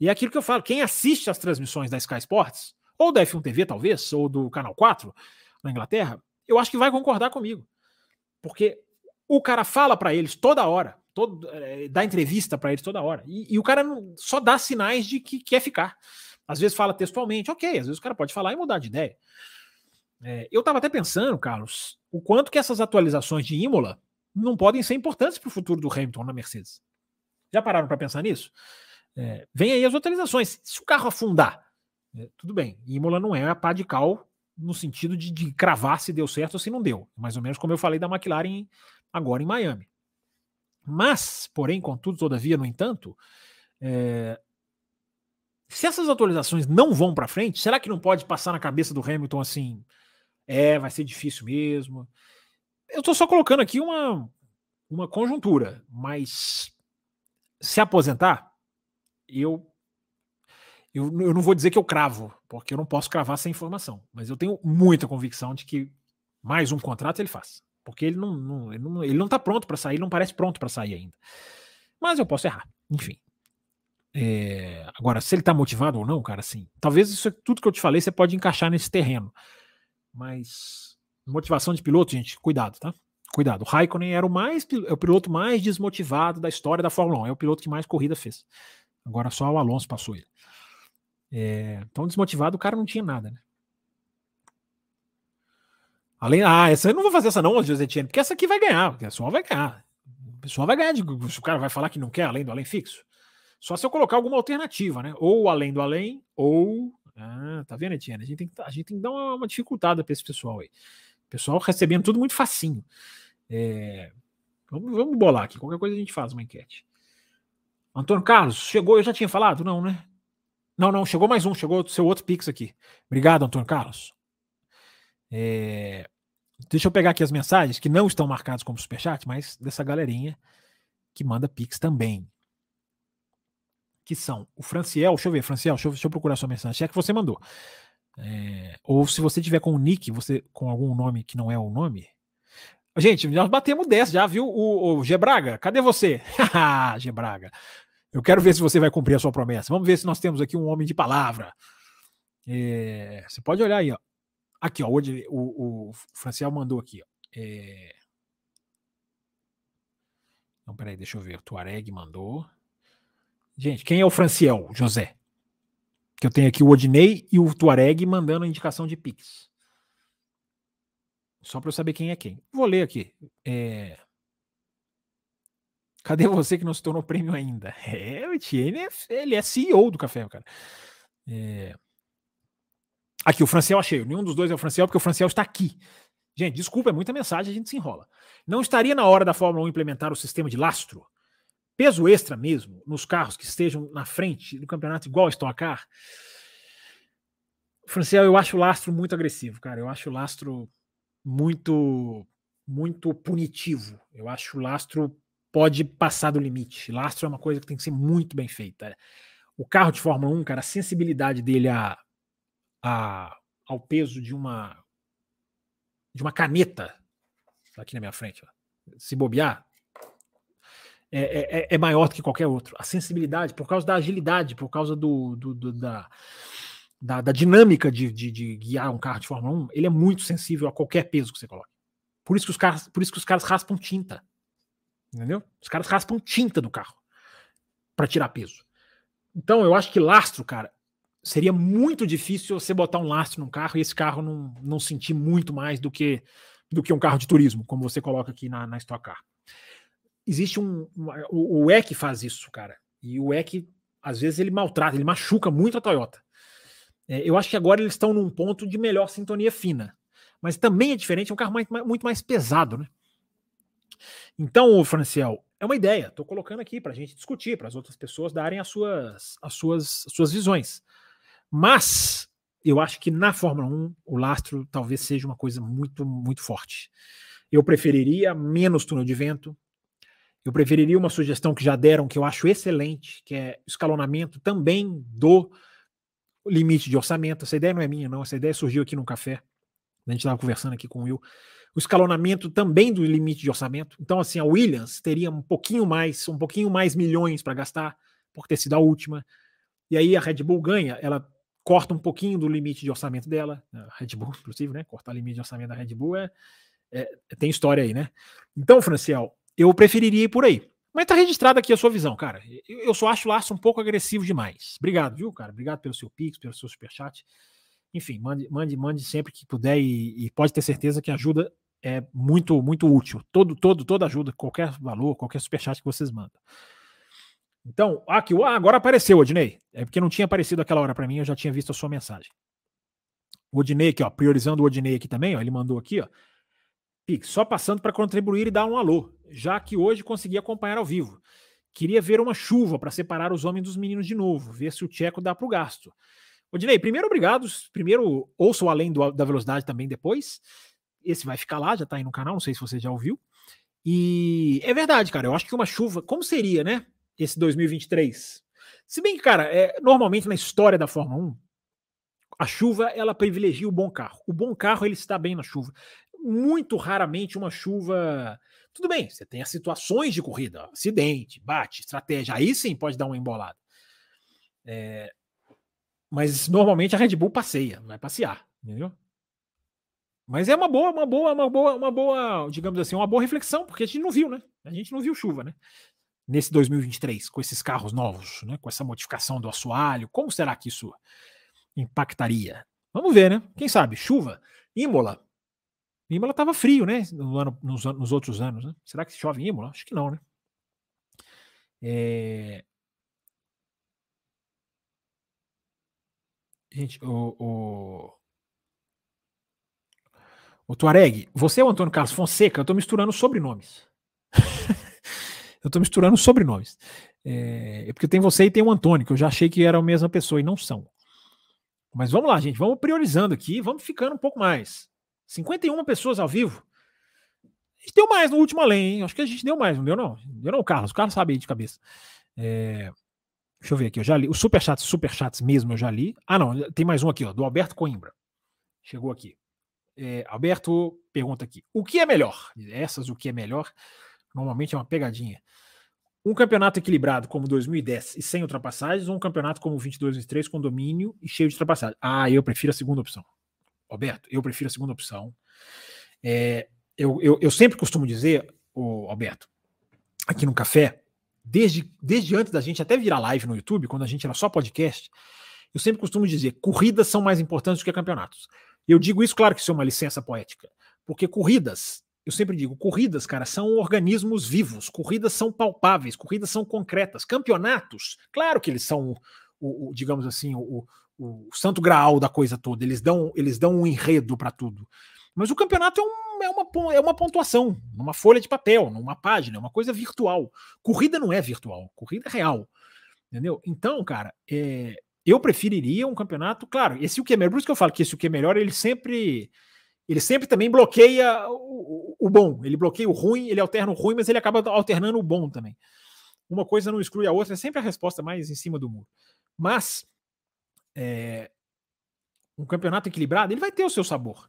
E é aquilo que eu falo: quem assiste as transmissões da Sky Sports, ou da F1 TV, talvez, ou do Canal 4 na Inglaterra, eu acho que vai concordar comigo. Porque o cara fala para eles toda hora, todo, é, dá entrevista para eles toda hora. E, e o cara não, só dá sinais de que quer ficar. Às vezes fala textualmente, ok, às vezes o cara pode falar e mudar de ideia. É, eu estava até pensando, Carlos, o quanto que essas atualizações de Imola não podem ser importantes para o futuro do Hamilton na Mercedes. Já pararam para pensar nisso? É, vem aí as atualizações. Se o carro afundar, é, tudo bem. Imola não é a pá de cal no sentido de, de, cravar se deu certo ou se não deu. Mais ou menos como eu falei da McLaren agora em Miami. Mas, porém, contudo, todavia, no entanto, é, se essas atualizações não vão para frente, será que não pode passar na cabeça do Hamilton assim? É, vai ser difícil mesmo. Eu estou só colocando aqui uma, uma conjuntura, mas se aposentar, eu, eu, eu não vou dizer que eu cravo, porque eu não posso cravar sem informação, mas eu tenho muita convicção de que mais um contrato ele faz, porque ele não, não ele não, ele não tá pronto para sair, não parece pronto para sair ainda. Mas eu posso errar, enfim. É, agora, se ele tá motivado ou não, cara, assim, talvez isso é tudo que eu te falei você pode encaixar nesse terreno. Mas motivação de piloto, gente, cuidado, tá? Cuidado. O Raikkonen era o mais é o piloto mais desmotivado da história da Fórmula 1. É o piloto que mais corrida fez. Agora só o Alonso passou ele. É, tão desmotivado, o cara não tinha nada, né? Além, ah, essa eu não vou fazer essa não, José Etienne, porque essa aqui vai ganhar, porque a pessoa vai ganhar. O pessoal vai ganhar, de, o cara vai falar que não quer além do além fixo. Só se eu colocar alguma alternativa, né? Ou além do além, ou. Ah, tá vendo, Etienne? A gente tem que, a gente tem que dar uma, uma dificultada para esse pessoal aí. pessoal recebendo tudo muito facinho. É... Vamos, vamos bolar aqui. Qualquer coisa a gente faz uma enquete. Antônio Carlos, chegou, eu já tinha falado? Não, né? Não, não, chegou mais um, chegou o seu outro Pix aqui. Obrigado, Antônio Carlos. É... Deixa eu pegar aqui as mensagens que não estão marcadas como superchat, mas dessa galerinha que manda Pix também que são o Franciel, deixa eu ver, Franciel, deixa eu, deixa eu procurar sua mensagem, é que você mandou. É, ou se você tiver com o nick, você com algum nome que não é o nome. Gente, nós batemos 10 já, viu? O, o Gebraga, cadê você? <laughs> Gebraga. Eu quero ver se você vai cumprir a sua promessa. Vamos ver se nós temos aqui um homem de palavra. É, você pode olhar aí, ó. Aqui, ó. Hoje, o, o Franciel mandou aqui, ó. É... Não, peraí, deixa eu ver. O Tuareg mandou. Gente, quem é o Franciel, José? Que eu tenho aqui o Odinei e o Tuareg mandando a indicação de Pix. Só para eu saber quem é quem. Vou ler aqui. É... Cadê você que não se tornou prêmio ainda? <laughs> É, o Etienne, é, ele é CEO do café, cara. É... Aqui, o Franciel achei. Nenhum dos dois é o Franciel, porque o Franciel está aqui. Gente, desculpa, é muita mensagem, a gente se enrola. Não estaria na hora da Fórmula 1 implementar o sistema de lastro? Peso extra mesmo, nos carros que estejam na frente do campeonato, igual a Stock Car, Franciel, eu acho o lastro muito agressivo, cara. Eu acho o lastro muito, muito punitivo. Eu acho o lastro pode passar do limite. Lastro é uma coisa que tem que ser muito bem feita. O carro de Fórmula 1, cara, a sensibilidade dele a, a, ao peso de uma de uma caneta aqui na minha frente, ó, se bobear, é, é, é, é, maior do que qualquer outro. A sensibilidade, por causa da agilidade, por causa do, do, do da, da, da, dinâmica de, de, de, guiar um carro de Fórmula 1, ele é muito sensível a qualquer peso que você coloque. Por isso que os caras, por isso que os caras raspam tinta. Entendeu? Os caras raspam tinta do carro para tirar peso. Então, eu acho que lastro, cara, seria muito difícil você botar um lastro num carro e esse carro não, não sentir muito mais do que do que um carro de turismo, como você coloca aqui na, na Stock Car. Existe um, o, o EC faz isso, cara. E o EC, às vezes, ele maltrata, ele machuca muito a Toyota. É, eu acho que agora eles estão num ponto de melhor sintonia fina. Mas também é diferente, é um carro mais, muito mais pesado, né? Então, Franciel, é uma ideia. Estou colocando aqui para a gente discutir, para as outras pessoas darem as suas, as suas, as suas visões. Mas eu acho que na Fórmula 1 o lastro talvez seja uma coisa muito, muito forte. Eu preferiria menos túnel de vento. Eu preferiria uma sugestão que já deram, que eu acho excelente, que é escalonamento também do limite de orçamento. Essa ideia não é minha, não. Essa ideia surgiu aqui no café. A gente estava conversando aqui com o Will o escalonamento também do limite de orçamento. Então, assim, a Williams teria um pouquinho mais, um pouquinho mais milhões para gastar por ter sido a última. E aí a Red Bull ganha, ela corta um pouquinho do limite de orçamento dela. A Red Bull, inclusive, né? Cortar o limite de orçamento da Red Bull é, é tem história aí, né? Então, Franciel, eu preferiria ir por aí. Mas tá registrada aqui a sua visão, cara. Eu, eu só acho o laço um pouco agressivo demais. Obrigado, viu, cara? Obrigado pelo seu Pix, pelo seu superchat. Enfim, mande, mande, mande sempre que puder e, e pode ter certeza que ajuda é muito, muito útil. Todo, todo, toda ajuda, qualquer valor, qualquer superchat que vocês mandam. Então, aqui, agora apareceu, Odinei. É porque não tinha aparecido aquela hora para mim, eu já tinha visto a sua mensagem. O Odinei aqui, ó, priorizando o Odinei aqui também, ó, ele mandou aqui, ó. Pix, só passando para contribuir e dar um alô, já que hoje consegui acompanhar ao vivo. Queria ver uma chuva para separar os homens dos meninos de novo, ver se o Tcheco dá para o gasto. Odinei, primeiro obrigado. Primeiro, ouça o Além do, da Velocidade também depois. Esse vai ficar lá, já tá aí no canal, não sei se você já ouviu. E é verdade, cara. Eu acho que uma chuva, como seria, né? Esse 2023. Se bem que, cara, é, normalmente na história da Fórmula 1, a chuva ela privilegia o bom carro. O bom carro ele está bem na chuva. Muito raramente uma chuva. Tudo bem, você tem as situações de corrida, acidente, bate, estratégia. Aí sim pode dar uma embolada. É, mas normalmente a Red Bull passeia, vai passear, entendeu? Mas é uma boa, uma boa, uma boa, uma boa, digamos assim, uma boa reflexão, porque a gente não viu, né? A gente não viu chuva, né? Nesse 2023, com esses carros novos, né? Com essa modificação do assoalho, como será que isso impactaria? Vamos ver, né? Quem sabe? Chuva. Imola. Imola estava frio, né? No ano, nos, nos, outros anos, né? Será que chove em Imola? Acho que não, né? É... Gente, o, o, o Tuareg, você é o Antônio Carlos Fonseca, eu estou misturando sobrenomes. <laughs> eu estou misturando sobrenomes. É, é, porque tem você e tem o Antônio, que eu já achei que era a mesma pessoa e não são. Mas vamos lá, gente, vamos priorizando aqui, vamos ficando um pouco mais. 51 pessoas ao vivo. A gente deu mais no último além, hein? Acho que a gente deu mais, não deu não? Deu não, Carlos. O Carlos sabe aí de cabeça. É, Deixa eu ver aqui, eu já li. Os superchats, superchats mesmo eu já li. Ah, não, tem mais um aqui, ó, do Alberto Coimbra. Chegou aqui. É, Alberto pergunta aqui: o que é melhor? Essas, o que é melhor, normalmente é uma pegadinha. Um campeonato equilibrado como 2010 e sem ultrapassagens, ou um campeonato como 22 23 com domínio e cheio de ultrapassagens? Ah, eu prefiro a segunda opção. Alberto, eu prefiro a segunda opção. É, eu, eu, eu sempre costumo dizer, Alberto, aqui no café, desde, desde antes da gente até virar live no YouTube, quando a gente era só podcast, eu sempre costumo dizer: corridas são mais importantes do que campeonatos. Eu digo isso, claro que isso é uma licença poética, porque corridas, eu sempre digo, corridas, cara, são organismos vivos, corridas são palpáveis, corridas são concretas. Campeonatos, claro que eles são, o, o digamos assim, o, o, santo graal da coisa toda, eles dão, eles dão um enredo para tudo. Mas o campeonato é um é, uma, é uma pontuação, numa folha de papel, numa página, é uma coisa virtual. Corrida não é virtual, corrida é real. Entendeu? Então, cara, é, eu preferiria um campeonato, claro, esse o que é melhor, por isso que eu falo que esse o que é melhor, ele sempre ele sempre também bloqueia o, o, bom, ele bloqueia o ruim, ele alterna o ruim, mas ele acaba alternando o bom também. Uma coisa não exclui a outra, é sempre a resposta mais em cima do muro. Mas é, um campeonato equilibrado, ele vai ter o seu sabor.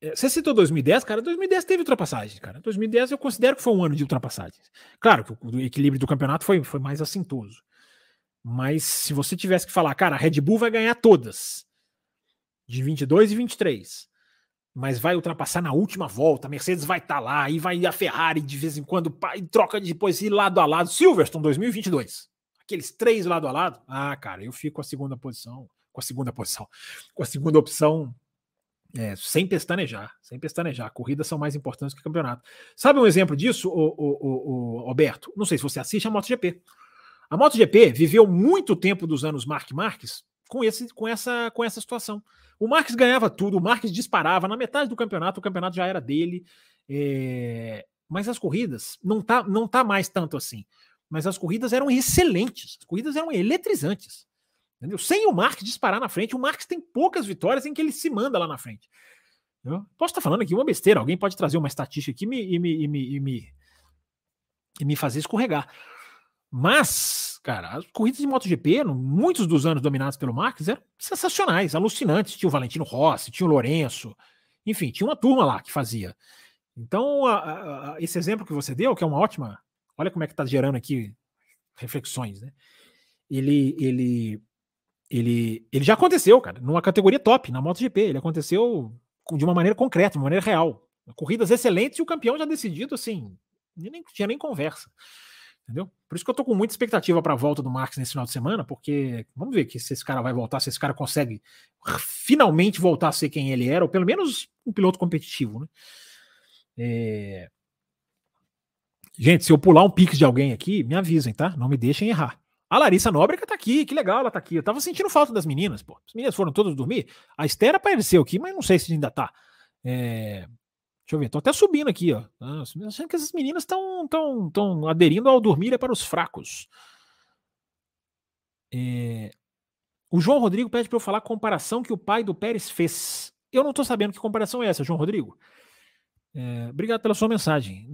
É, você citou 2010, cara. 2010 teve ultrapassagem, cara. 2010 eu considero que foi um ano de ultrapassagens. Claro que o equilíbrio do campeonato foi, foi mais assintoso. Mas se você tivesse que falar, cara, a Red Bull vai ganhar todas, de 22 e 23, mas vai ultrapassar na última volta, a Mercedes vai estar tá lá, e vai a Ferrari de vez em quando, e troca depois ir lado a lado, Silverstone 2022, aqueles três lado a lado, ah, cara, eu fico com a segunda posição, com a segunda posição, <laughs> com a segunda opção é, sem pestanejar, sem pestanejar. Corridas são mais importantes que campeonato. Sabe um exemplo disso, o, o, o, o, Alberto? Não sei se você assiste a MotoGP. A MotoGP viveu muito tempo dos anos Mark Marques com, esse, com, essa, com essa situação. O Marques ganhava tudo, o Marques disparava. Na metade do campeonato, o campeonato já era dele. É... Mas as corridas não tá, não tá mais tanto assim. Mas as corridas eram excelentes, as corridas eram eletrizantes. Entendeu? Sem o Marques disparar na frente, o Marques tem poucas vitórias em que ele se manda lá na frente. Eu posso estar falando aqui uma besteira, alguém pode trazer uma estatística aqui e me, e me, e me, e me, e me fazer escorregar. Mas, cara, as corridas de MotoGP, muitos dos anos dominados pelo Marques, eram sensacionais, alucinantes. Tinha o Valentino Rossi, tinha o Lourenço, enfim, tinha uma turma lá que fazia. Então, a, a, esse exemplo que você deu, que é uma ótima. Olha como é que está gerando aqui reflexões, né? Ele, ele, ele, ele já aconteceu, cara, numa categoria top, na MotoGP. Ele aconteceu de uma maneira concreta, de uma maneira real. Corridas excelentes e o campeão já decidido, assim, nem tinha nem conversa. Entendeu? Por isso que eu tô com muita expectativa para a volta do Marques nesse final de semana, porque vamos ver que se esse cara vai voltar, se esse cara consegue finalmente voltar a ser quem ele era, ou pelo menos um piloto competitivo, né? É... Gente, se eu pular um pique de alguém aqui, me avisem, tá? Não me deixem errar. A Larissa Nóbrega tá aqui, que legal, ela tá aqui. Eu tava sentindo falta das meninas, pô. As meninas foram todas dormir. A Esther apareceu aqui, mas não sei se ainda tá. É... Deixa eu ver, tô até subindo aqui, ó. Ah, achando que essas meninas estão tão, tão aderindo ao dormir é para os fracos. É... O João Rodrigo pede para eu falar a comparação que o pai do Pérez fez. Eu não tô sabendo que comparação é essa, João Rodrigo. É... Obrigado pela sua mensagem.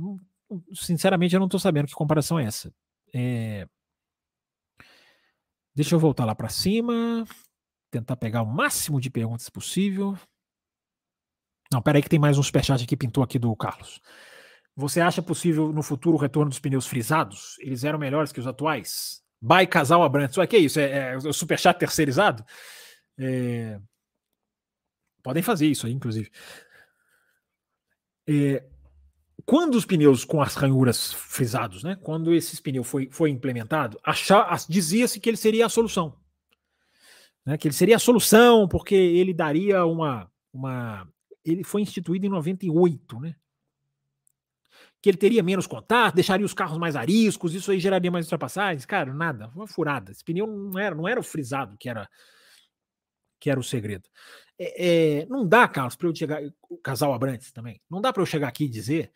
Sinceramente, eu não tô sabendo que comparação é essa. É... Deixa eu voltar lá para cima, tentar pegar o máximo de perguntas possível. Não, peraí que tem mais um superchat aqui, pintou aqui do Carlos. Você acha possível no futuro o retorno dos pneus frisados? Eles eram melhores que os atuais? By Casal Abrantes. Ué, que isso? É, é o superchat terceirizado? É... Podem fazer isso aí, inclusive. É, quando os pneus com as ranhuras frisados, né? Quando esse pneu foi, foi implementado, dizia-se que ele seria a solução. Né, que ele seria a solução, porque ele daria uma. uma ele foi instituído em 98, né? Que ele teria menos contato, deixaria os carros mais ariscos, isso aí geraria mais ultrapassagens. Cara, nada, uma furada. Esse pneu não era, não era o frisado que era, que era o segredo. É, é, não dá, Carlos, para eu chegar. O casal Abrantes também. Não dá para eu chegar aqui e dizer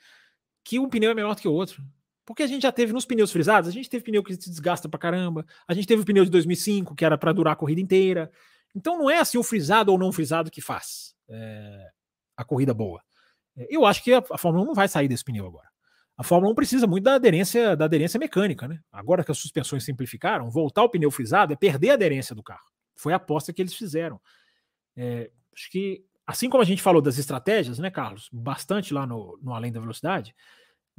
que um pneu é melhor do que o outro. Porque a gente já teve nos pneus frisados, a gente teve pneu que se desgasta pra caramba, a gente teve o pneu de 2005 que era para durar a corrida inteira. Então não é assim o frisado ou não frisado que faz é, a corrida boa. É, eu acho que a, a, Fórmula 1 não vai sair desse pneu agora. A Fórmula 1 precisa muito da aderência, da aderência mecânica, né? Agora que as suspensões simplificaram, voltar ao pneu frisado é perder a aderência do carro. Foi a aposta que eles fizeram. É, acho que assim como a gente falou das estratégias, né, Carlos? Bastante lá no, no Além da Velocidade,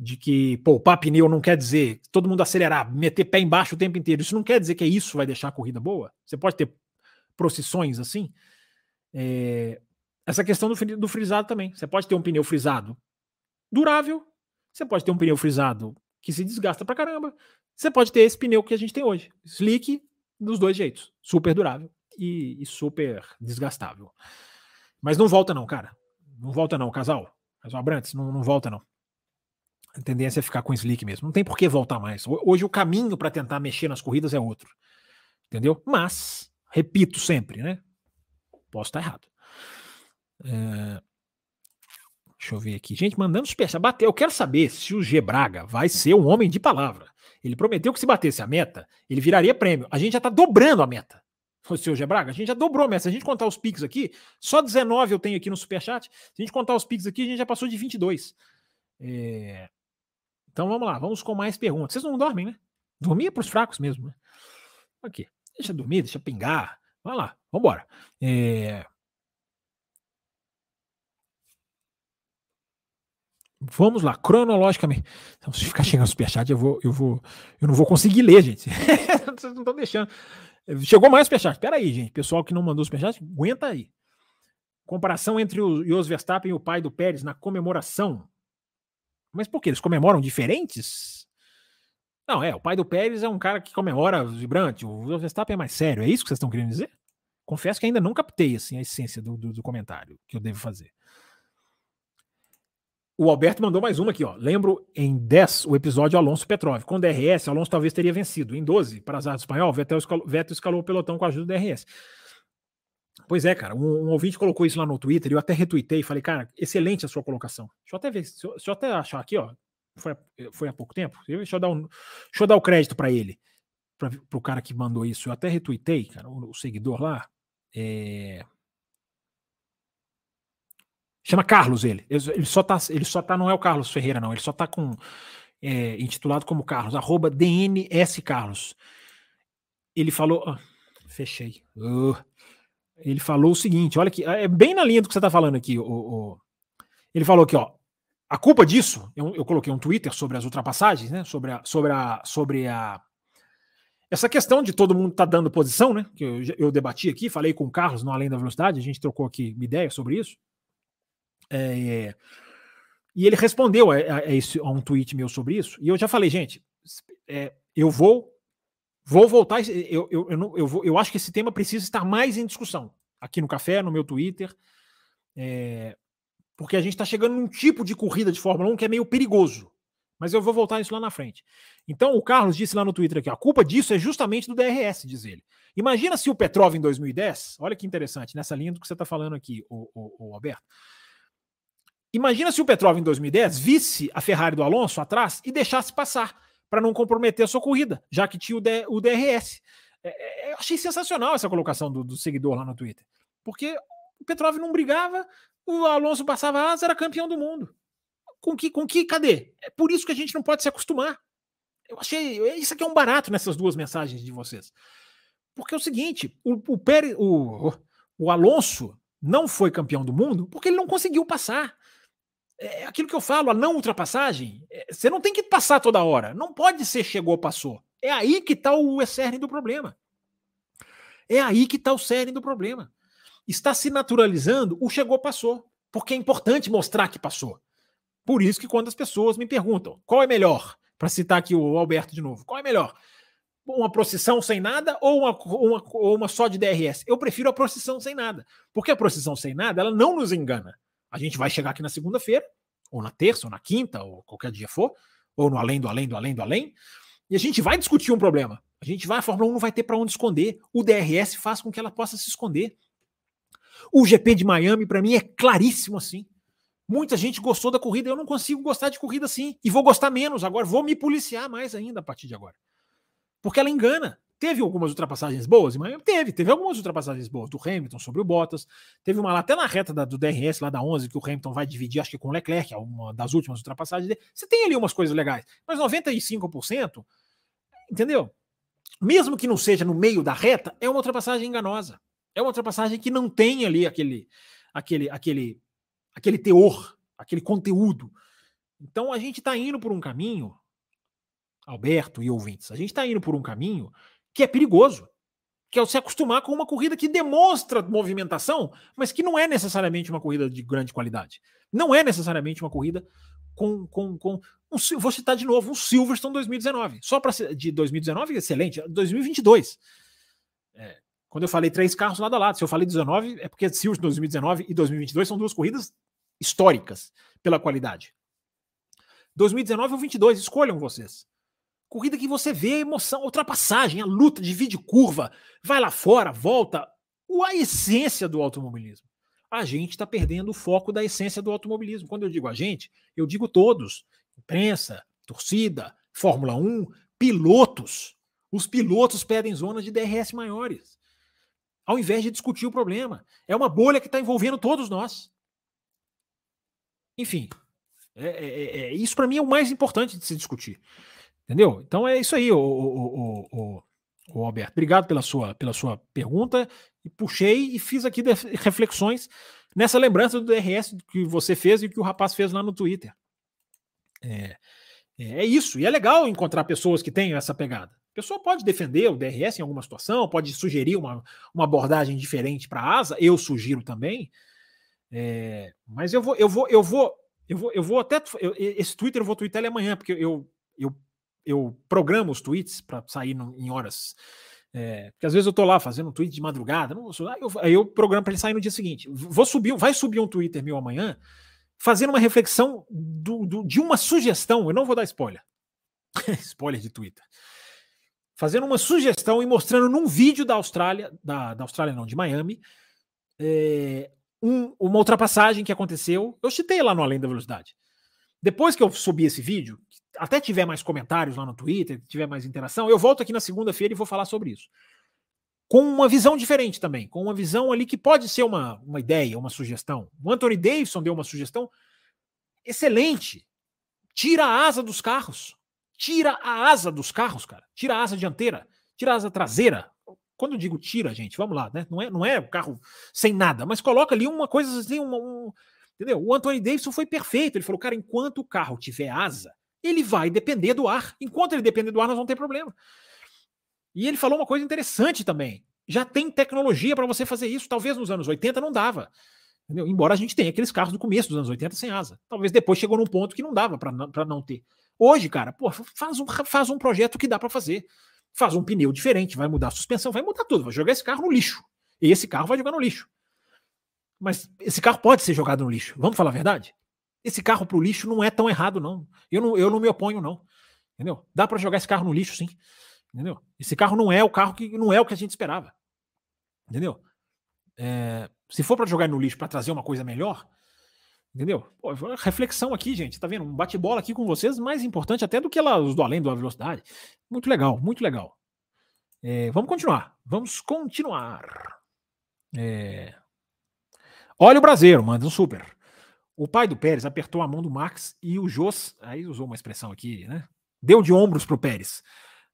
de que poupar pneu não quer dizer todo mundo acelerar, meter pé embaixo o tempo inteiro. Isso não quer dizer que isso vai deixar a corrida boa. Você pode ter procissões assim. É... Essa questão do, do frisado também. Você pode ter um pneu frisado durável, você pode ter um pneu frisado que se desgasta pra caramba. Você pode ter esse pneu que a gente tem hoje, slick, dos dois jeitos, super durável e, e super desgastável. Mas não volta, não, cara. Não volta, não, casal. Casal Abrantes, não, não volta, não. A tendência é ficar com slick mesmo. Não tem por que voltar mais. Hoje o caminho para tentar mexer nas corridas é outro. Entendeu? Mas, repito sempre, né? Posso estar errado. É... Deixa eu ver aqui. Gente, mandando superchat. Bateu. Eu quero saber se o G Braga vai ser um homem de palavra. Ele prometeu que se batesse a meta, ele viraria prêmio. A gente já tá dobrando a meta. O seu G Braga, a gente já dobrou a meta. Se a gente contar os pics aqui, só 19 eu tenho aqui no superchat. Se a gente contar os pics aqui, a gente já passou de 22. É... Então vamos lá, vamos com mais perguntas. Vocês não dormem, né? Dormir é pros fracos mesmo, né? Aqui. Deixa dormir, deixa pingar. Vai lá, vambora. É... Vamos lá, cronologicamente. Então, se ficar chegando superchat, eu vou, eu vou, eu não vou conseguir ler, gente. <laughs> Vocês não estão deixando. Chegou mais superchat. Espera aí, gente. Pessoal que não mandou superchat, aguenta aí. Comparação entre o Jos Verstappen e o pai do Pérez na comemoração. Mas por que? Eles comemoram diferentes? Não, é. O pai do Pérez é um cara que comemora vibrante. O Verstappen é mais sério. É isso que vocês estão querendo dizer? Confesso que ainda não captei assim, a essência do, do, do comentário que eu devo fazer. O Alberto mandou mais uma aqui, ó. Lembro em 10 o episódio Alonso Petrov. Com DRS, Alonso talvez teria vencido. Em 12, para azar do espanhol, Vettel escalou, Vettel escalou o pelotão com a ajuda do DRS. Pois é, cara. Um, um, ouvinte colocou isso lá no Twitter e eu até retuitei e falei, cara, excelente a sua colocação. Deixa eu até ver, eu, deixa eu até achar aqui, ó. Foi, foi há pouco tempo. Deixa eu dar, um, deixa eu dar o crédito para ele, para o cara que mandou isso. Eu até retuitei, cara, o, o seguidor lá. É... Chama Carlos ele. Ele só tá, ele só tá, não é o Carlos Ferreira, não. Ele só tá com. É, intitulado como Carlos, arroba DNS Carlos. Ele falou. Oh, fechei. Uh, ele falou o seguinte: olha aqui, é bem na linha do que você tá falando aqui. O, o, ele falou aqui, ó. A culpa disso, eu, eu, coloquei um Twitter sobre as ultrapassagens, né? Sobre a, sobre a, sobre a essa questão de todo mundo tá dando posição, né? Que eu, eu debati aqui, falei com o Carlos no Além da Velocidade, a gente trocou aqui uma ideia sobre isso. É, e ele respondeu a, a, a, esse, a, um tweet meu sobre isso. E eu já falei, gente, é, eu vou vou voltar. Eu, eu, eu, eu, vou, eu acho que esse tema precisa estar mais em discussão aqui no café, no meu Twitter. É, porque a gente está chegando num tipo de corrida de Fórmula 1 que é meio perigoso. Mas eu vou voltar isso lá na frente. Então, o Carlos disse lá no Twitter aqui: a culpa disso é justamente do DRS, diz ele. Imagina se o Petrov em 2010, olha que interessante, nessa linha do que você está falando aqui, o, o, o Alberto. Imagina se o Petrov em 2010 visse a Ferrari do Alonso atrás e deixasse passar para não comprometer a sua corrida, já que tinha o, D, o DRS. É, é, eu achei sensacional essa colocação do, do, seguidor lá no Twitter, porque o Petrov não brigava, o Alonso passava asa, era campeão do mundo. Com que, com que, cadê? É por isso que a gente não pode se acostumar. Eu achei, isso aqui é um barato nessas duas mensagens de vocês. Porque é o seguinte, o, o, Pérez, o, o Alonso não foi campeão do mundo porque ele não conseguiu passar é aquilo que eu falo, a não ultrapassagem, é, você não tem que passar toda hora. Não pode ser chegou, passou. É aí que está o cerne do problema. É aí que está o cerne do problema. Está se naturalizando o chegou, passou. Porque é importante mostrar que passou. Por isso que quando as pessoas me perguntam qual é melhor, para citar aqui o Alberto de novo, qual é melhor? Uma procissão sem nada ou uma, uma, uma só de DRS? Eu prefiro a procissão sem nada. Porque a procissão sem nada, ela não nos engana. A gente vai chegar aqui na segunda-feira, ou na terça, ou na quinta, ou qualquer dia for, ou no além do além do além do além, e a gente vai discutir um problema. A gente vai, a Fórmula 1 não vai ter para onde esconder. O DRS faz com que ela possa se esconder. O GP de Miami, para mim, é claríssimo assim. Muita gente gostou da corrida, eu não consigo gostar de corrida assim. E vou gostar menos agora, vou me policiar mais ainda a partir de agora. Porque ela engana. Teve algumas ultrapassagens boas Miami? Teve, teve algumas ultrapassagens boas do Hamilton sobre o Bottas. Teve uma lá até na reta da, do DRS, lá da 11, que o Hamilton vai dividir, acho que com o Leclerc, é uma das últimas ultrapassagens dele. Você tem ali umas coisas legais, mas 95%, entendeu? Mesmo que não seja no meio da reta, é uma ultrapassagem enganosa. É uma ultrapassagem que não tem ali aquele, aquele, aquele, aquele teor, aquele conteúdo. Então a gente está indo por um caminho, Alberto e ouvintes, a gente está indo por um caminho que é perigoso, que é se acostumar com uma corrida que demonstra movimentação, mas que não é necessariamente uma corrida de grande qualidade. Não é necessariamente uma corrida com. com, com um, vou citar de novo um Silverstone 2019. Só para de 2019, excelente. 2022. É, quando eu falei três carros lado a lado, se eu falei 19, é porque Silverstone 2019 e 2022 são duas corridas históricas pela qualidade. 2019 ou 22, escolham vocês. Corrida que você vê a emoção, a ultrapassagem, a luta, divide curva, vai lá fora, volta. A essência do automobilismo. a gente está perdendo o foco da essência do automobilismo. Quando eu digo a gente, eu digo todos: imprensa, torcida, Fórmula 1, pilotos. Os pilotos pedem zonas de DRS maiores, ao invés de discutir o problema. É uma bolha que está envolvendo todos nós. Enfim, é, é, é, é isso para mim é o mais importante de se discutir. Entendeu? Então é isso aí, o, o, o, Alberto. Obrigado pela sua, pela sua pergunta. E puxei e fiz aqui reflexões nessa lembrança do DRS que você fez e que o rapaz fez lá no Twitter. É, é isso. E é legal encontrar pessoas que tenham essa pegada. A pessoa pode defender o DRS em alguma situação, pode sugerir uma, uma abordagem diferente para a asa. Eu sugiro também. É, mas eu vou, eu vou, eu vou, eu vou, eu vou até. Eu, esse Twitter eu vou twittar ele amanhã, porque eu, eu eu programo os tweets para sair no, em horas. É, porque às vezes eu tô lá fazendo um tweet de madrugada, não, aí, eu, aí eu programo para ele sair no dia seguinte. Vou subir, vai subir um Twitter meu amanhã, fazendo uma reflexão do, do, de uma sugestão. Eu não vou dar spoiler. <laughs> spoiler de Twitter. Fazendo uma sugestão e mostrando num vídeo da Austrália, da, da Austrália não, de Miami, é, um, uma ultrapassagem que aconteceu. Eu citei lá no Além da Velocidade. Depois que eu subi esse vídeo, até tiver mais comentários lá no Twitter, tiver mais interação, eu volto aqui na segunda-feira e vou falar sobre isso. Com uma visão diferente também, com uma visão ali que pode ser uma, uma ideia, uma sugestão. O Anthony Davidson deu uma sugestão excelente. Tira a asa dos carros. Tira a asa dos carros, cara. Tira a asa dianteira. Tira a asa traseira. Quando eu digo tira, gente, vamos lá, né? Não é, não é o carro sem nada, mas coloca ali uma coisa assim, uma, um, entendeu? O Anthony Davidson foi perfeito. Ele falou, cara, enquanto o carro tiver asa, ele vai depender do ar. Enquanto ele depender do ar, nós vamos ter problema. E ele falou uma coisa interessante também. Já tem tecnologia para você fazer isso. Talvez nos anos 80 não dava. Entendeu? Embora a gente tenha aqueles carros do começo dos anos 80 sem asa. Talvez depois chegou num ponto que não dava para não, ter. Hoje, cara, pô, faz um, faz um projeto que dá para fazer. Faz um pneu diferente, vai mudar a suspensão, vai mudar tudo, vai jogar esse carro no lixo. E esse carro vai jogar no lixo. Mas esse carro pode ser jogado no lixo. Vamos falar a verdade? Esse carro para o lixo não é tão errado, não. Eu não, eu não me oponho, não. Entendeu? Dá para jogar esse carro no lixo, sim. Entendeu? Esse carro não é o carro que não é o que a gente esperava. Entendeu? É, se for para jogar no lixo para trazer uma coisa melhor, entendeu? Pô, reflexão aqui, gente. Tá vendo? Um bate-bola aqui com vocês, mais importante até do que lá, os do além da velocidade. Muito legal, muito legal. É, vamos continuar. Vamos continuar. É... Olha o Brasileiro, manda um super. O pai do Pérez apertou a mão do Max e o Jos, aí usou uma expressão aqui, né? Deu de ombros para o Pérez.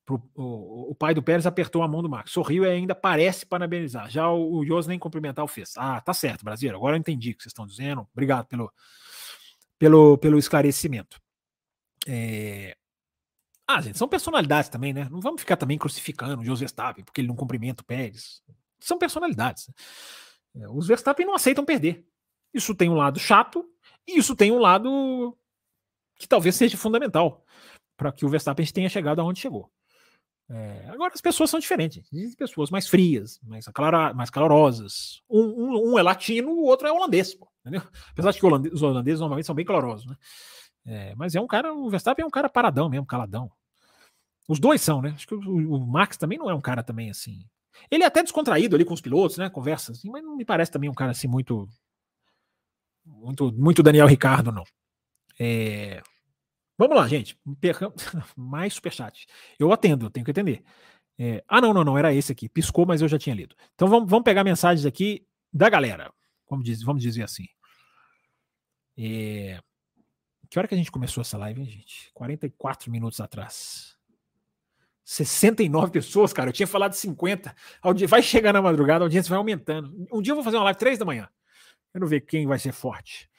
O, o, pai do Pérez apertou a mão do Max, sorriu e ainda parece parabenizar. Já o, o Jos nem cumprimentar o fez. Ah, tá certo, Brasileiro. Agora eu entendi o que vocês estão dizendo. Obrigado pelo, pelo, pelo esclarecimento. É... Ah, gente, são personalidades também, né? Não vamos ficar também crucificando o Jos Verstappen porque ele não cumprimenta o Pérez. São personalidades. Né? É, os Verstappen não aceitam perder. Isso tem um lado chato, e isso tem um lado que talvez seja fundamental para que o Verstappen tenha chegado aonde chegou. É, agora as pessoas são diferentes. Existem pessoas mais frias, mais, aclara, mais calorosas. Um, um, um, é latino, o outro é holandês. Pô, entendeu? Apesar de que os holandeses normalmente são bem calorosos, né? É, mas é um cara, o Verstappen é um cara paradão mesmo, caladão. Os dois são, né? Acho que o, o, Max também não é um cara também assim. Ele é até descontraído ali com os pilotos, né? Conversa assim, mas não me parece também um cara assim muito muito, muito Daniel Ricardo, não. É... Vamos lá, gente. <laughs> Mais superchat. Eu atendo, eu tenho que atender. É... Ah, não, não, não. Era esse aqui. Piscou, mas eu já tinha lido. Então vamos, vamos pegar mensagens aqui da galera. Vamos dizer, vamos dizer assim. É... Que hora que a gente começou essa live, hein, gente? 44 minutos atrás. 69 pessoas, cara. Eu tinha falado 50. Vai chegar na madrugada, a audiência vai aumentando. Um dia eu vou fazer uma live 3 da manhã. Quero ver quem vai ser forte.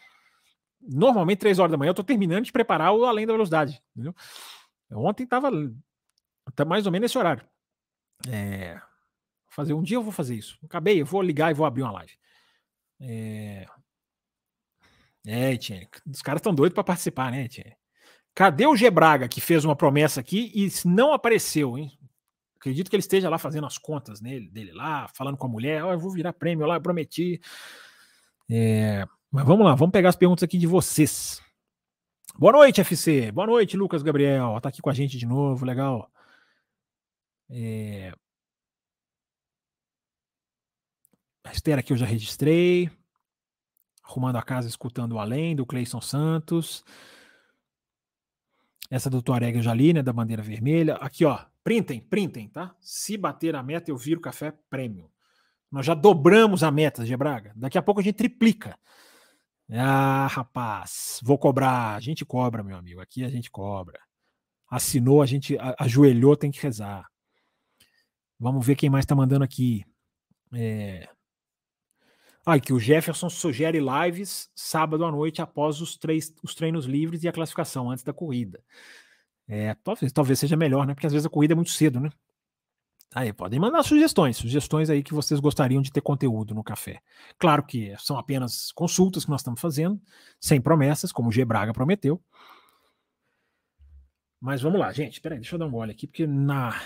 Normalmente, três horas da manhã, eu estou terminando de preparar o Além da Velocidade. Entendeu? Ontem estava tá mais ou menos nesse horário. É, fazer um dia eu vou fazer isso. Acabei, eu vou ligar e vou abrir uma live. É, é os caras estão doidos para participar, né, Etienne? Cadê o Gebraga que fez uma promessa aqui e não apareceu, hein? Acredito que ele esteja lá fazendo as contas nele, dele lá, falando com a mulher, oh, eu vou virar prêmio lá, eu prometi. É, mas vamos lá, vamos pegar as perguntas aqui de vocês. Boa noite, FC. Boa noite, Lucas Gabriel. Tá aqui com a gente de novo, legal. É... A Esther aqui eu já registrei. arrumando a casa, escutando o além, do Cleison Santos. Essa do Tuareg eu já li, né? Da bandeira vermelha. Aqui, ó. Printem, printem, tá? Se bater a meta, eu viro café prêmio. Nós já dobramos a meta, Gebraga. Daqui a pouco a gente triplica. Ah, rapaz, vou cobrar. A gente cobra, meu amigo. Aqui a gente cobra. Assinou, a gente ajoelhou, tem que rezar. Vamos ver quem mais está mandando aqui. É... Ah, que o Jefferson sugere lives sábado à noite após os, três, os treinos livres e a classificação antes da corrida. É, talvez, talvez seja melhor, né? Porque às vezes a corrida é muito cedo, né? Aí podem mandar sugestões, sugestões aí que vocês gostariam de ter conteúdo no café. Claro que são apenas consultas que nós estamos fazendo, sem promessas, como o G Braga prometeu. Mas vamos lá, gente. Peraí, deixa eu dar um gole aqui, porque na,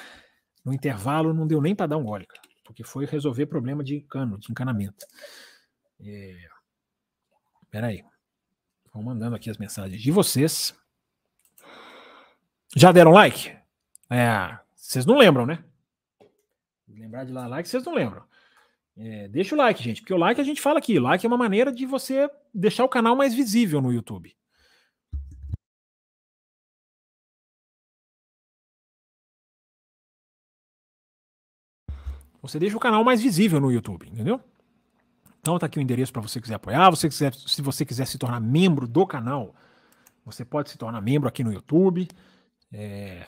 no intervalo não deu nem para dar um gole, porque foi resolver problema de cano, de encanamento. É... Peraí. Vou mandando aqui as mensagens de vocês. Já deram like? É, vocês não lembram, né? Lembrar de dar like, vocês não lembram. É, deixa o like, gente, porque o like a gente fala aqui. Like é uma maneira de você deixar o canal mais visível no YouTube. Você deixa o canal mais visível no YouTube, entendeu? Então tá aqui o endereço para você quiser apoiar. Você quiser, se você quiser se tornar membro do canal, você pode se tornar membro aqui no YouTube. É,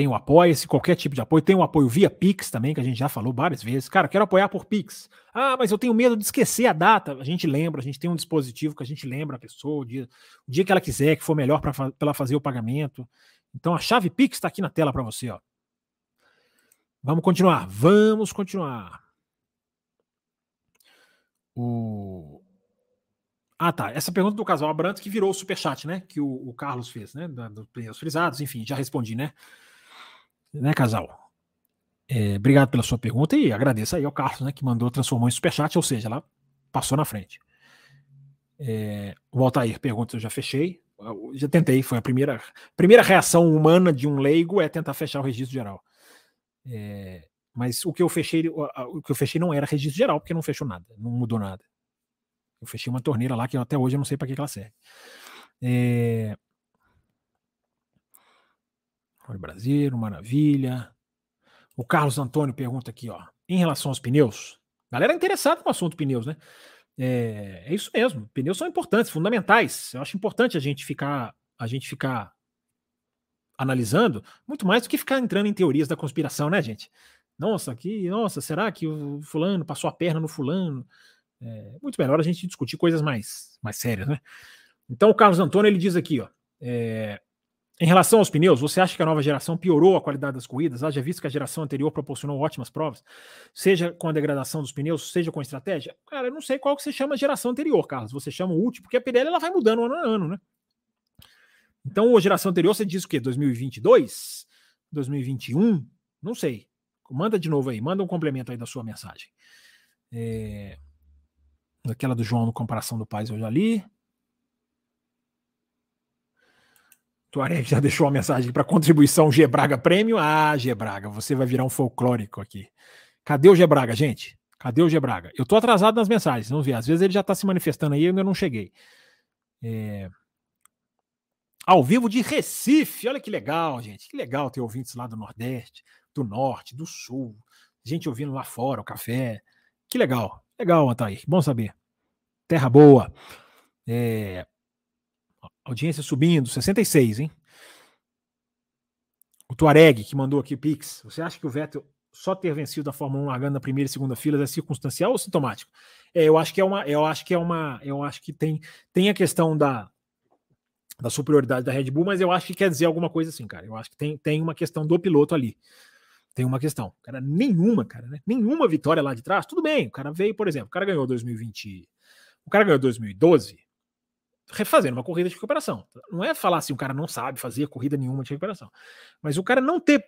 tem o Apoia-se, qualquer tipo de apoio. Tem o apoio via Pix também, que a gente já falou várias vezes. Cara, quero apoiar por Pix. Ah, mas eu tenho medo de esquecer a data. A gente lembra, a gente tem um dispositivo que a gente lembra a pessoa, o dia, o dia que ela quiser, que for melhor para ela fazer o pagamento. Então a chave Pix está aqui na tela para você, ó. Vamos continuar, vamos continuar. O... Ah, tá. Essa pergunta do casal Abrantes que virou o superchat, né? Que o, o Carlos fez, né? Dos frisados, enfim, já respondi, né? Né, casal? É, obrigado pela sua pergunta e agradeço aí ao Carlos, né, que mandou, transformou em superchat, ou seja, ela passou na frente. É, o Altair pergunta, eu já fechei, eu já tentei, foi a primeira, primeira reação humana de um leigo é tentar fechar o registro geral. É, mas o que eu fechei, o que eu fechei não era registro geral, porque não fechou nada, não mudou nada. Eu fechei uma torneira lá que até hoje eu não sei para que, que ela serve. É, Olha Brasileiro, maravilha. O Carlos Antônio pergunta aqui, ó, em relação aos pneus. Galera interessada no assunto pneus, né? É, é, isso mesmo. Pneus são importantes, fundamentais. Eu acho importante a gente ficar, a gente ficar analisando muito mais do que ficar entrando em teorias da conspiração, né, gente? Nossa, aqui, nossa, será que o fulano passou a perna no fulano? É muito melhor a gente discutir coisas mais, mais sérias, né? Então o Carlos Antônio ele diz aqui, ó, é, em relação aos pneus, você acha que a nova geração piorou a qualidade das corridas? Haja visto que a geração anterior proporcionou ótimas provas, seja com a degradação dos pneus, seja com a estratégia? Cara, eu não sei qual que você chama geração anterior, Carlos. Você chama o último, porque a Pirelli ela vai mudando ano a ano, né? Então, a geração anterior, você diz o quê? 2022? 2021? Não sei. Manda de novo aí, manda um complemento aí da sua mensagem. É... Aquela do João no comparação do Paz eu já li. Tuareg já deixou uma mensagem para contribuição Gebraga Prêmio. Ah, Gebraga, você vai virar um folclórico aqui. Cadê o Gebraga, gente? Cadê o Gebraga? Eu tô atrasado nas mensagens, não vi. Às vezes ele já tá se manifestando aí eu ainda não cheguei. É... Ao vivo de Recife, olha que legal, gente. Que legal ter ouvintes lá do Nordeste, do Norte, do Sul. Gente ouvindo lá fora o café. Que legal. Legal, Atair. Bom saber. Terra boa. É... Audiência subindo, 66, hein? O Tuareg, que mandou aqui Pix. Você acha que o Vettel só ter vencido a Fórmula 1 largando na primeira e segunda fila é circunstancial ou sintomático? É, eu acho que é uma, eu acho que é uma, eu acho que tem, tem a questão da, da superioridade da Red Bull, mas eu acho que quer dizer alguma coisa assim, cara. Eu acho que tem, tem uma questão do piloto ali. Tem uma questão. Cara, nenhuma, cara, né? Nenhuma vitória lá de trás. Tudo bem, o cara veio, por exemplo, o cara ganhou 2020. O cara ganhou 2012 refazendo uma corrida de recuperação. Não é falar assim, o cara não sabe fazer corrida nenhuma de recuperação. Mas o cara não ter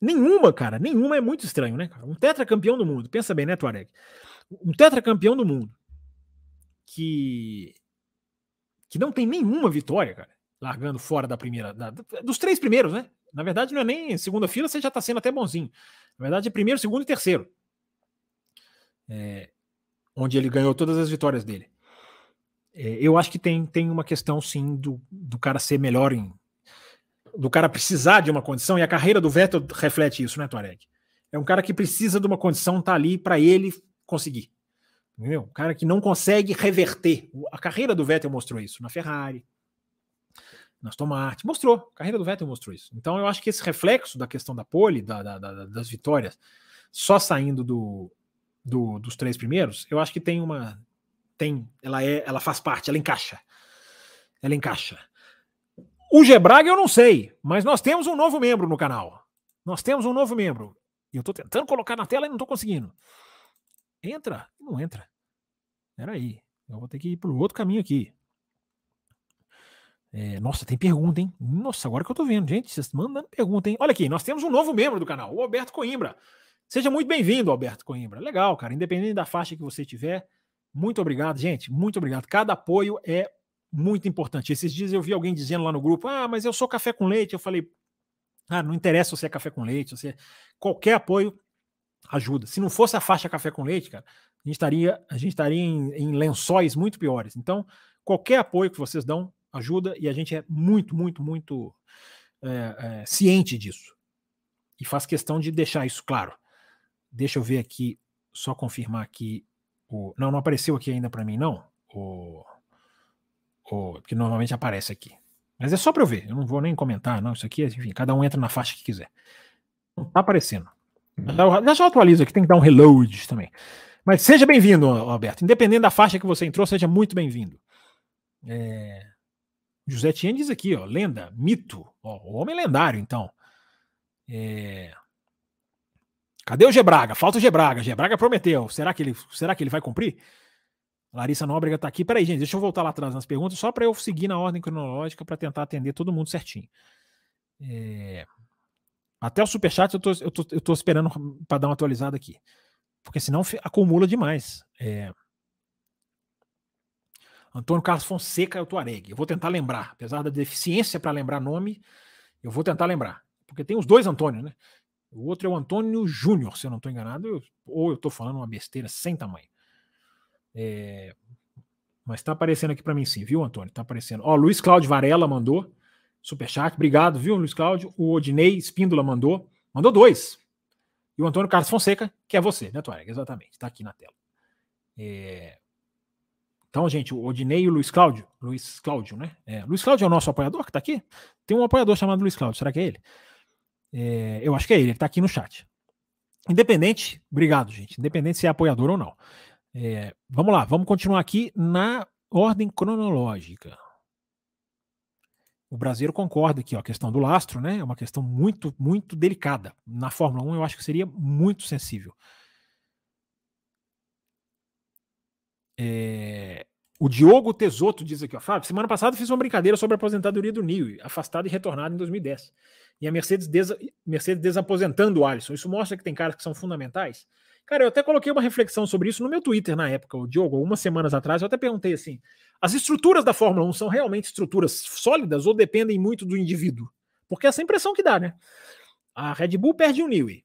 nenhuma, cara, nenhuma é muito estranho, né? Um tetracampeão do mundo, pensa bem, né, Tuareg? Um tetracampeão do mundo que que não tem nenhuma vitória, cara, largando fora da primeira, da, dos três primeiros, né? Na verdade, não é nem segunda fila, você já tá sendo até bonzinho. Na verdade, é primeiro, segundo e terceiro. É, onde ele ganhou todas as vitórias dele. É, eu acho que tem, tem uma questão, sim, do, do cara ser melhor em. do cara precisar de uma condição, e a carreira do Vettel reflete isso, né, Tuareg? É um cara que precisa de uma condição, tá ali para ele conseguir. Entendeu? Um cara que não consegue reverter. A carreira do Vettel mostrou isso na Ferrari, na Aston Martin. Mostrou. A carreira do Vettel mostrou isso. Então eu acho que esse reflexo da questão da pole, da, da, da, das vitórias, só saindo do, do, dos três primeiros, eu acho que tem uma. Tem, ela é, ela faz parte, ela encaixa. Ela encaixa. O Gebraga eu não sei, mas nós temos um novo membro no canal. Nós temos um novo membro. E eu estou tentando colocar na tela e não estou conseguindo. Entra, não entra. Peraí, eu vou ter que ir para o outro caminho aqui. É, nossa, tem pergunta, hein? Nossa, agora que eu tô vendo, gente, vocês mandando pergunta, hein? Olha aqui, nós temos um novo membro do canal, o Alberto Coimbra. Seja muito bem-vindo, Alberto Coimbra. Legal, cara, independente da faixa que você tiver, muito obrigado, gente, muito obrigado. Cada apoio é muito importante. Esses dias eu vi alguém dizendo lá no grupo: ah, mas eu sou café com leite. Eu falei: ah, não interessa se é café com leite, você qualquer apoio ajuda. Se não fosse a faixa café com leite, cara, a gente estaria, a gente estaria em, em lençóis muito piores. Então, qualquer apoio que vocês dão ajuda e a gente é muito, muito, muito é, é, ciente disso. E faz questão de deixar isso claro. Deixa eu ver aqui, só confirmar aqui. O... Não, não apareceu aqui ainda para mim, não. O... O... Porque normalmente aparece aqui. Mas é só para eu ver. Eu não vou nem comentar, não. Isso aqui, enfim, cada um entra na faixa que quiser. Não tá aparecendo. Já já atualizo aqui, tem que dar um reload também. Mas seja bem-vindo, Alberto. Independente da faixa que você entrou, seja muito bem-vindo. É... José Tien diz aqui, ó, lenda, mito, ó, o homem lendário, então. É... Cadê o Gebraga? Falta o Gebraga. Gebraga prometeu. Será que ele, será que ele vai cumprir? Larissa Nóbrega está aqui. Peraí, gente, deixa eu voltar lá atrás nas perguntas, só para eu seguir na ordem cronológica para tentar atender todo mundo certinho. É... Até o superchat eu tô, eu tô, eu tô esperando para dar uma atualizada aqui. Porque senão acumula demais. É... Antônio Carlos Fonseca é o Tuareg. Eu vou tentar lembrar, apesar da deficiência para lembrar nome, eu vou tentar lembrar. Porque tem os dois Antônio, né? O outro é o Antônio Júnior, se eu não estou enganado, eu, ou eu estou falando uma besteira sem tamanho. É, mas está aparecendo aqui para mim sim, viu, Antônio? Está aparecendo. Ó, Luiz Cláudio Varela mandou superchat. Obrigado, viu, Luiz Cláudio? O Odinei Espíndola mandou. Mandou dois. E o Antônio Carlos Fonseca, que é você, né, Tuareg? Exatamente, está aqui na tela. É, então, gente, o Odinei e o Luiz Cláudio. Luiz Cláudio, né? É, Luiz Cláudio é o nosso apoiador que está aqui? Tem um apoiador chamado Luiz Cláudio, será que é ele? É, eu acho que é ele, ele está aqui no chat. Independente, obrigado, gente. Independente se é apoiador ou não. É, vamos lá, vamos continuar aqui na ordem cronológica. O brasileiro concorda aqui, ó, a questão do lastro, né? É uma questão muito, muito delicada. Na Fórmula 1, eu acho que seria muito sensível. É, o Diogo Tesoto diz aqui, ó, Fábio, semana passada fiz uma brincadeira sobre a aposentadoria do Nil, afastado e retornado em 2010. E a Mercedes, desa, Mercedes desaposentando o Alisson. Isso mostra que tem caras que são fundamentais. Cara, eu até coloquei uma reflexão sobre isso no meu Twitter na época, o Diogo, algumas semanas atrás, eu até perguntei assim: as estruturas da Fórmula 1 são realmente estruturas sólidas ou dependem muito do indivíduo? Porque essa é a impressão que dá, né? A Red Bull perde o Newey,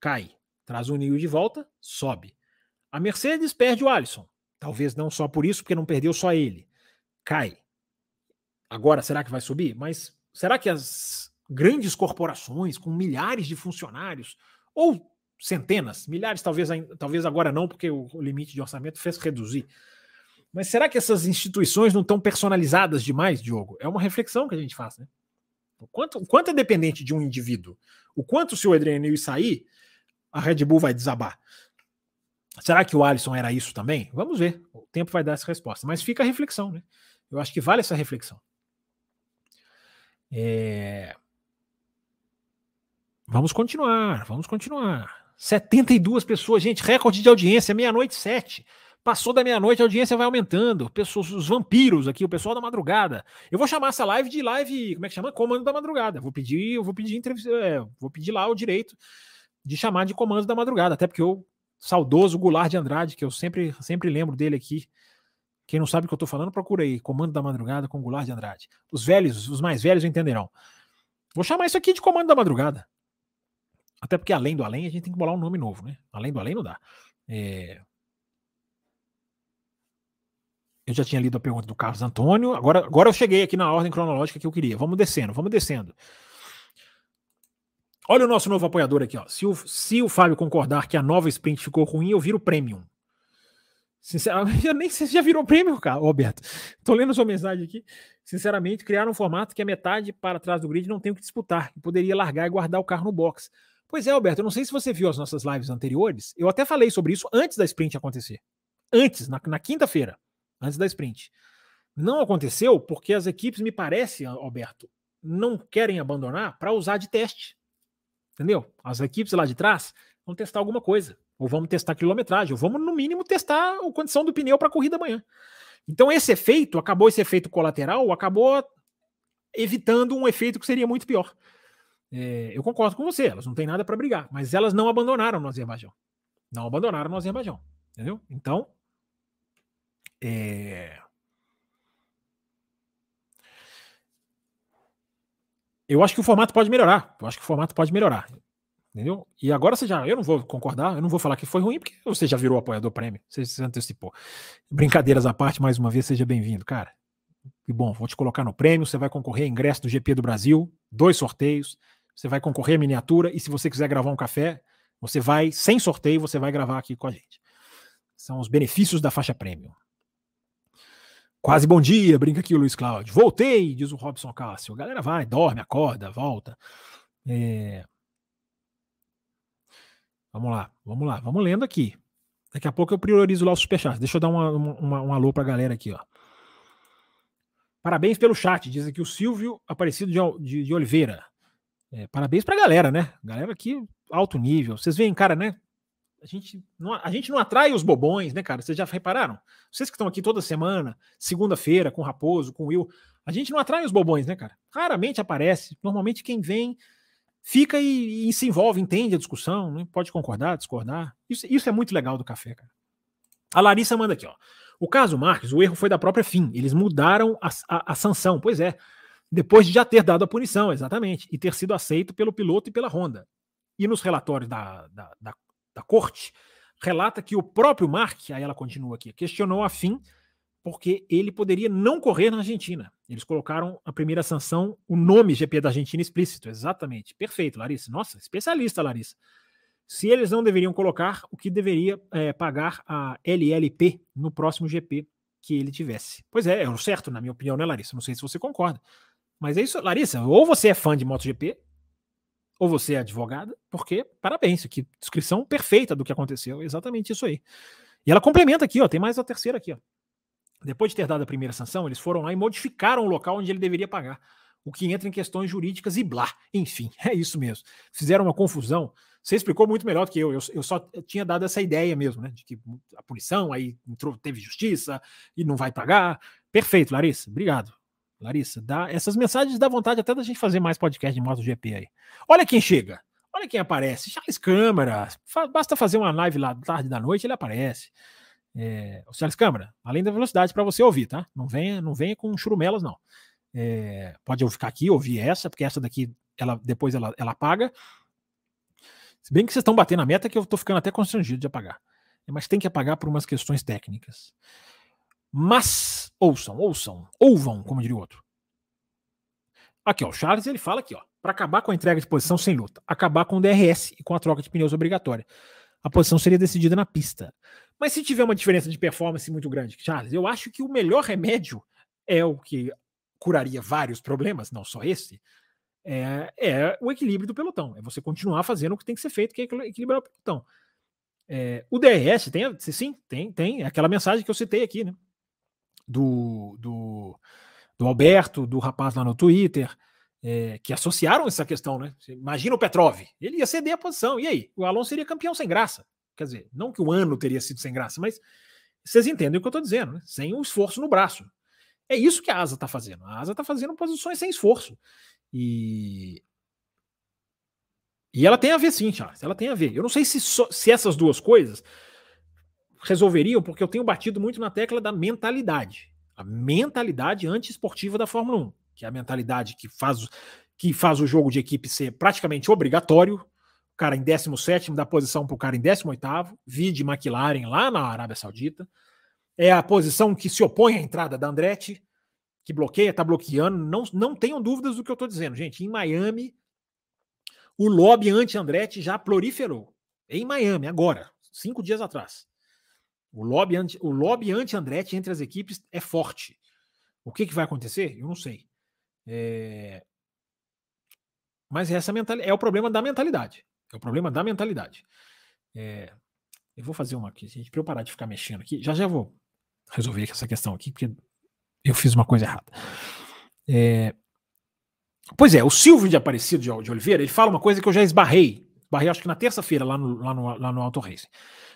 cai. Traz o Newey de volta, sobe. A Mercedes perde o Alisson. Talvez não só por isso, porque não perdeu só ele. Cai. Agora, será que vai subir? Mas será que as grandes corporações com milhares de funcionários, ou centenas, milhares, talvez, talvez agora não, porque o limite de orçamento fez reduzir. Mas será que essas instituições não estão personalizadas demais, Diogo? É uma reflexão que a gente faz, né? O quanto, o quanto é dependente de um indivíduo? O quanto, se o Adriano sair, a Red Bull vai desabar? Será que o Alisson era isso também? Vamos ver. O tempo vai dar essa resposta. Mas fica a reflexão, né? Eu acho que vale essa reflexão. É... Vamos continuar, vamos continuar. 72 pessoas, gente, recorde de audiência, meia-noite, sete. Passou da meia-noite, a audiência vai aumentando. Pessoas, os vampiros aqui, o pessoal da madrugada. Eu vou chamar essa live de live, como é que chama? Comando da madrugada. Vou pedir, eu vou pedir entrevista, é, vou pedir lá o direito de chamar de comando da madrugada, até porque eu saudoso Goulart de Andrade, que eu sempre, sempre lembro dele aqui. Quem não sabe o que eu estou falando, procura aí. Comando da Madrugada com Goulart de Andrade. Os velhos, os mais velhos entenderão. Vou chamar isso aqui de Comando da Madrugada. Até porque além do além, a gente tem que bolar um nome novo, né? Além do além não dá. É... Eu já tinha lido a pergunta do Carlos Antônio. Agora, agora eu cheguei aqui na ordem cronológica que eu queria. Vamos descendo, vamos descendo. Olha o nosso novo apoiador aqui, ó. Se o, se o Fábio concordar que a nova sprint ficou ruim, eu viro premium. Sinceramente, <laughs> eu nem sei se já virou premium, cara, Roberto. Tô lendo sua mensagem aqui. Sinceramente, criaram um formato que a metade para trás do grid não tem o que disputar, e poderia largar e guardar o carro no box. Pois é, Alberto, eu não sei se você viu as nossas lives anteriores. Eu até falei sobre isso antes da sprint acontecer. Antes, na, na quinta-feira, antes da sprint. Não aconteceu porque as equipes, me parece, Alberto, não querem abandonar para usar de teste. Entendeu? As equipes lá de trás vão testar alguma coisa. Ou vamos testar quilometragem, ou vamos, no mínimo, testar a condição do pneu para a corrida amanhã. Então, esse efeito, acabou esse efeito colateral, acabou evitando um efeito que seria muito pior. É, eu concordo com você, elas não têm nada para brigar, mas elas não abandonaram no Azerbaijão. Não abandonaram no Azerbaijão. Entendeu? Então. É... Eu acho que o formato pode melhorar. Eu acho que o formato pode melhorar. Entendeu? E agora você já. Eu não vou concordar, eu não vou falar que foi ruim, porque você já virou apoiador prêmio. Você se antecipou. Brincadeiras à parte, mais uma vez, seja bem-vindo, cara. E bom, vou te colocar no prêmio. Você vai concorrer a ingresso do GP do Brasil, dois sorteios. Você vai concorrer a miniatura. E se você quiser gravar um café, você vai, sem sorteio, você vai gravar aqui com a gente. São os benefícios da faixa prêmio. Quase bom dia, brinca aqui o Luiz Cláudio. Voltei, diz o Robson Cássio. A galera vai, dorme, acorda, volta. É... Vamos lá, vamos lá, vamos lendo aqui. Daqui a pouco eu priorizo lá o superchat. Deixa eu dar uma, uma, um alô pra galera aqui, ó. Parabéns pelo chat, diz aqui o Silvio Aparecido de, de, de Oliveira. É, parabéns pra galera, né? Galera aqui, alto nível. Vocês veem, cara, né? A gente, não, a gente não atrai os bobões, né, cara? Vocês já repararam? Vocês que estão aqui toda semana, segunda-feira, com o Raposo, com o Will, a gente não atrai os bobões, né, cara? Raramente aparece. Normalmente quem vem fica e, e, se envolve, entende a discussão, né? pode concordar, discordar. Isso, isso é muito legal do café, cara. A Larissa manda aqui, ó. O caso Marques, o erro foi da própria FIM. Eles mudaram a, a, a, sanção. Pois é. Depois de já ter dado a punição, exatamente. E ter sido aceito pelo piloto e pela Honda. E nos relatórios da, da, da, da corte, relata que o próprio Mark, aí ela continua aqui, questionou a FIM porque ele poderia não correr na Argentina. Eles colocaram a primeira sanção, o nome GP da Argentina explícito, exatamente. Perfeito, Larissa. Nossa, especialista, Larissa. Se eles não deveriam colocar o que deveria é, pagar a LLP no próximo GP que ele tivesse. Pois é, é o certo, na minha opinião, né, Larissa? Não sei se você concorda. Mas é isso, Larissa. Ou você é fã de MotoGP, ou você é advogada, porque, parabéns, que descrição perfeita do que aconteceu, exatamente isso aí. E ela complementa aqui, ó, tem mais a terceira aqui, ó. Depois de ter dado a primeira sanção, eles foram lá e modificaram o local onde ele deveria pagar, o que entra em questões jurídicas e blá. Enfim, <laughs> é isso mesmo. Fizeram uma confusão. Você explicou muito melhor do que eu. Eu, eu só tinha dado essa ideia mesmo, né? De que a punição, aí entrou, teve justiça e não vai pagar. Perfeito, Larissa. Obrigado. Larissa, dá, essas mensagens dá vontade até da gente fazer mais podcast de MotoGP aí. Olha quem chega. Olha quem aparece. Charles Câmara. Basta fazer uma live lá tarde da noite, ele aparece. É, o Charles Câmara, além da velocidade para você ouvir, tá? Não venha, não venha com churumelas, não. É, pode eu ficar aqui, ouvir essa, porque essa daqui, ela depois ela, ela apaga. Se bem que vocês estão batendo a meta, que eu estou ficando até constrangido de apagar. Mas tem que apagar por umas questões técnicas. Mas, ouçam, ouçam, ouvam, como diria o outro. Aqui, ó, o Charles ele fala aqui, ó, para acabar com a entrega de posição sem luta, acabar com o DRS e com a troca de pneus obrigatória. A posição seria decidida na pista. Mas se tiver uma diferença de performance muito grande, Charles, eu acho que o melhor remédio é o que curaria vários problemas, não só esse, é, é o equilíbrio do pelotão. É você continuar fazendo o que tem que ser feito, que é equilibrar o pelotão. É, o DRS tem, sim, tem, tem. É aquela mensagem que eu citei aqui, né? Do, do, do Alberto, do rapaz lá no Twitter, é, que associaram essa questão, né? Imagina o Petrov, ele ia ceder a posição. E aí? O Alonso seria campeão sem graça. Quer dizer, não que o ano teria sido sem graça, mas vocês entendem o que eu estou dizendo, né? Sem o um esforço no braço. É isso que a asa está fazendo. A asa está fazendo posições sem esforço. E. E ela tem a ver, sim, Charles. Ela tem a ver. Eu não sei se, so, se essas duas coisas resolveriam, porque eu tenho batido muito na tecla da mentalidade. A mentalidade antiesportiva da Fórmula 1, que é a mentalidade que faz, que faz o jogo de equipe ser praticamente obrigatório, cara em 17 dá posição para o cara em 18, vide McLaren lá na Arábia Saudita. é a posição que se opõe à entrada da Andretti, que bloqueia, está bloqueando. Não, não tenham dúvidas do que eu estou dizendo, gente. Em Miami, o lobby anti-Andretti já proliferou. Em Miami, agora, cinco dias atrás. O lobby, anti, o lobby anti-Andretti entre as equipes é forte. O que, que vai acontecer? Eu não sei. É... Mas essa mental... é o problema da mentalidade. É o problema da mentalidade. É... Eu vou fazer uma aqui, gente, para eu parar de ficar mexendo aqui. Já já vou resolver essa questão aqui, porque eu fiz uma coisa errada. É... Pois é, o Silvio de Aparecido de Oliveira, ele fala uma coisa que eu já esbarrei. Esbarrei, acho que na terça-feira, lá no, lá, no, lá no Auto Racing.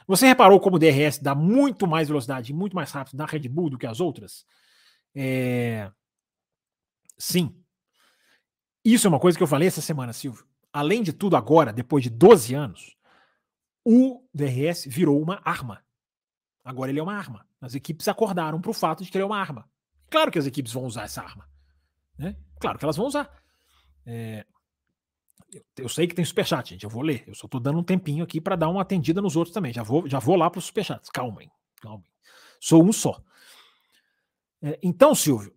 Você reparou como o DRS dá muito mais velocidade e muito mais rápido na Red Bull do que as outras? É... Sim. Isso é uma coisa que eu falei essa semana, Silvio. Além de tudo, agora, depois de 12 anos, o DRS virou uma arma. Agora ele é uma arma. As equipes acordaram para o fato de que ele é uma arma. Claro que as equipes vão usar essa arma. Né? Claro que elas vão usar. É... Eu, eu, sei que tem superchat, gente. Eu vou ler. Eu só estou dando um tempinho aqui para dar uma atendida nos outros também. Já vou, já vou lá para os superchats. Calmem, calmem. Sou um só. É, então, Silvio,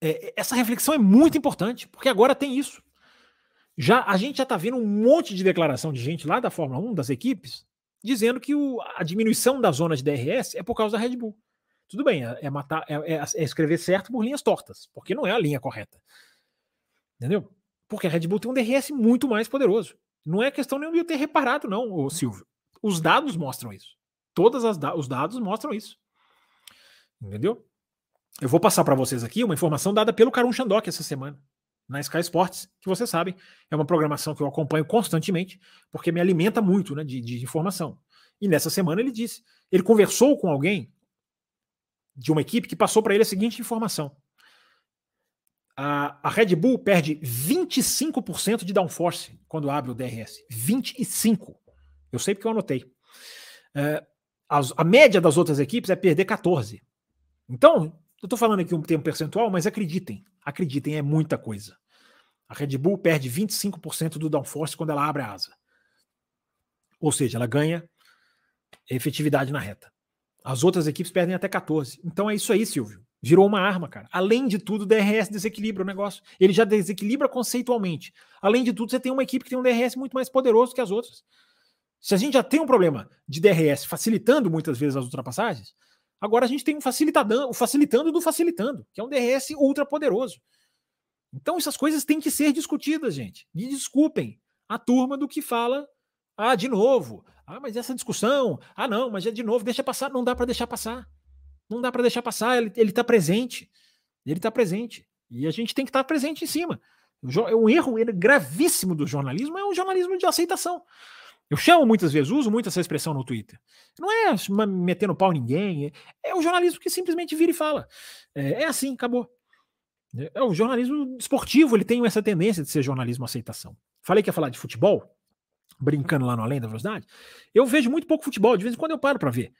é, essa reflexão é muito importante, porque agora tem isso. Já A gente já está vendo um monte de declaração de gente lá da Fórmula 1, das equipes, dizendo que o, a diminuição da zona de DRS é por causa da Red Bull. Tudo bem, é, é matar, é, é, é, escrever certo por linhas tortas, porque não é a linha correta. Entendeu? Porque a Red Bull tem um DRS muito mais poderoso. Não é questão nem de eu ter reparado, não, Silvio. Os dados mostram isso. Todos os dados mostram isso. Entendeu? Eu vou passar para vocês aqui uma informação dada pelo Karun Chandok essa semana, na Sky Sports, que vocês sabem, é uma programação que eu acompanho constantemente, porque me alimenta muito né, de, de informação. E nessa semana ele disse, ele conversou com alguém de uma equipe que passou para ele a seguinte informação. A, a Red Bull perde 25% de downforce quando abre o DRS. 25%. Eu sei porque eu anotei. É, a, a média das outras equipes é perder 14%. Então, eu estou falando aqui um tempo percentual, mas acreditem, acreditem, é muita coisa. A Red Bull perde 25% do downforce quando ela abre a asa. Ou seja, ela ganha efetividade na reta. As outras equipes perdem até 14. Então é isso aí, Silvio. Virou uma arma, cara. Além de tudo, o DRS desequilibra o negócio. Ele já desequilibra conceitualmente. Além de tudo, você tem uma equipe que tem um DRS muito mais poderoso que as outras. Se a gente já tem um problema de DRS facilitando muitas vezes as ultrapassagens, Agora a gente tem um facilitadão, o facilitando do facilitando, que é um DRS ultra poderoso. Então essas coisas têm que ser discutidas, gente. Me desculpem a turma do que fala, ah, de novo, ah, mas essa discussão, ah, não, mas é de novo, deixa passar, não dá para deixar passar. Não dá para deixar passar, ele está presente. Ele está presente. E a gente tem que estar tá presente em cima. Um erro gravíssimo do jornalismo é um jornalismo de aceitação. Eu chamo muitas vezes, uso muito essa expressão no Twitter. Não é metendo pau em ninguém, é, é o jornalismo que simplesmente vira e fala. É, é assim, acabou. É, o jornalismo esportivo, ele tem essa tendência de ser jornalismo aceitação. Falei que ia falar de futebol, brincando lá no Além da Velocidade. Eu vejo muito pouco futebol, de vez em quando eu paro para ver.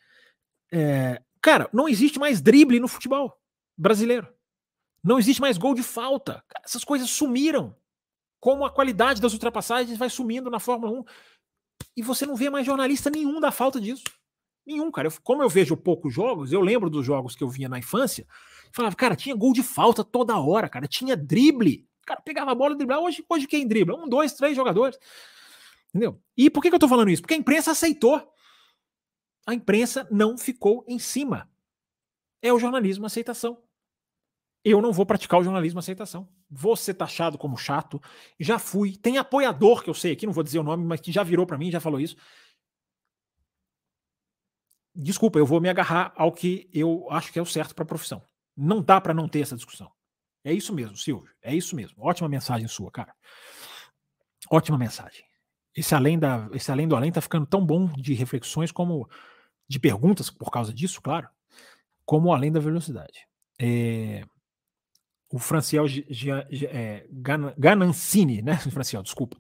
É, cara, não existe mais drible no futebol brasileiro. Não existe mais gol de falta. Cara, essas coisas sumiram. Como a qualidade das ultrapassagens vai sumindo na Fórmula 1. E você não vê mais jornalista nenhum da falta disso. Nenhum, cara. Eu, como eu vejo poucos jogos, eu lembro dos jogos que eu vinha na infância, falava, cara, tinha gol de falta toda hora, cara. Tinha drible. Cara, pegava a bola e driblava. Hoje, hoje quem dribla? Um, dois, três jogadores. Entendeu? E por que, que eu tô falando isso? Porque a imprensa aceitou. A imprensa não ficou em cima. É o jornalismo aceitação. Eu não vou praticar o jornalismo aceitação vou ser taxado como chato. Já fui. Tem apoiador que eu sei aqui, não vou dizer o nome, mas que já virou para mim, já falou isso. Desculpa, eu vou me agarrar ao que eu acho que é o certo para a profissão. Não dá para não ter essa discussão. É isso mesmo, Silvio. É isso mesmo. Ótima mensagem sua, cara. Ótima mensagem. Esse além, da, esse além do além tá ficando tão bom de reflexões como de perguntas por causa disso, claro, como além da velocidade. É, o Franciel é, Ganancini, né, <laughs> Franciel, desculpa.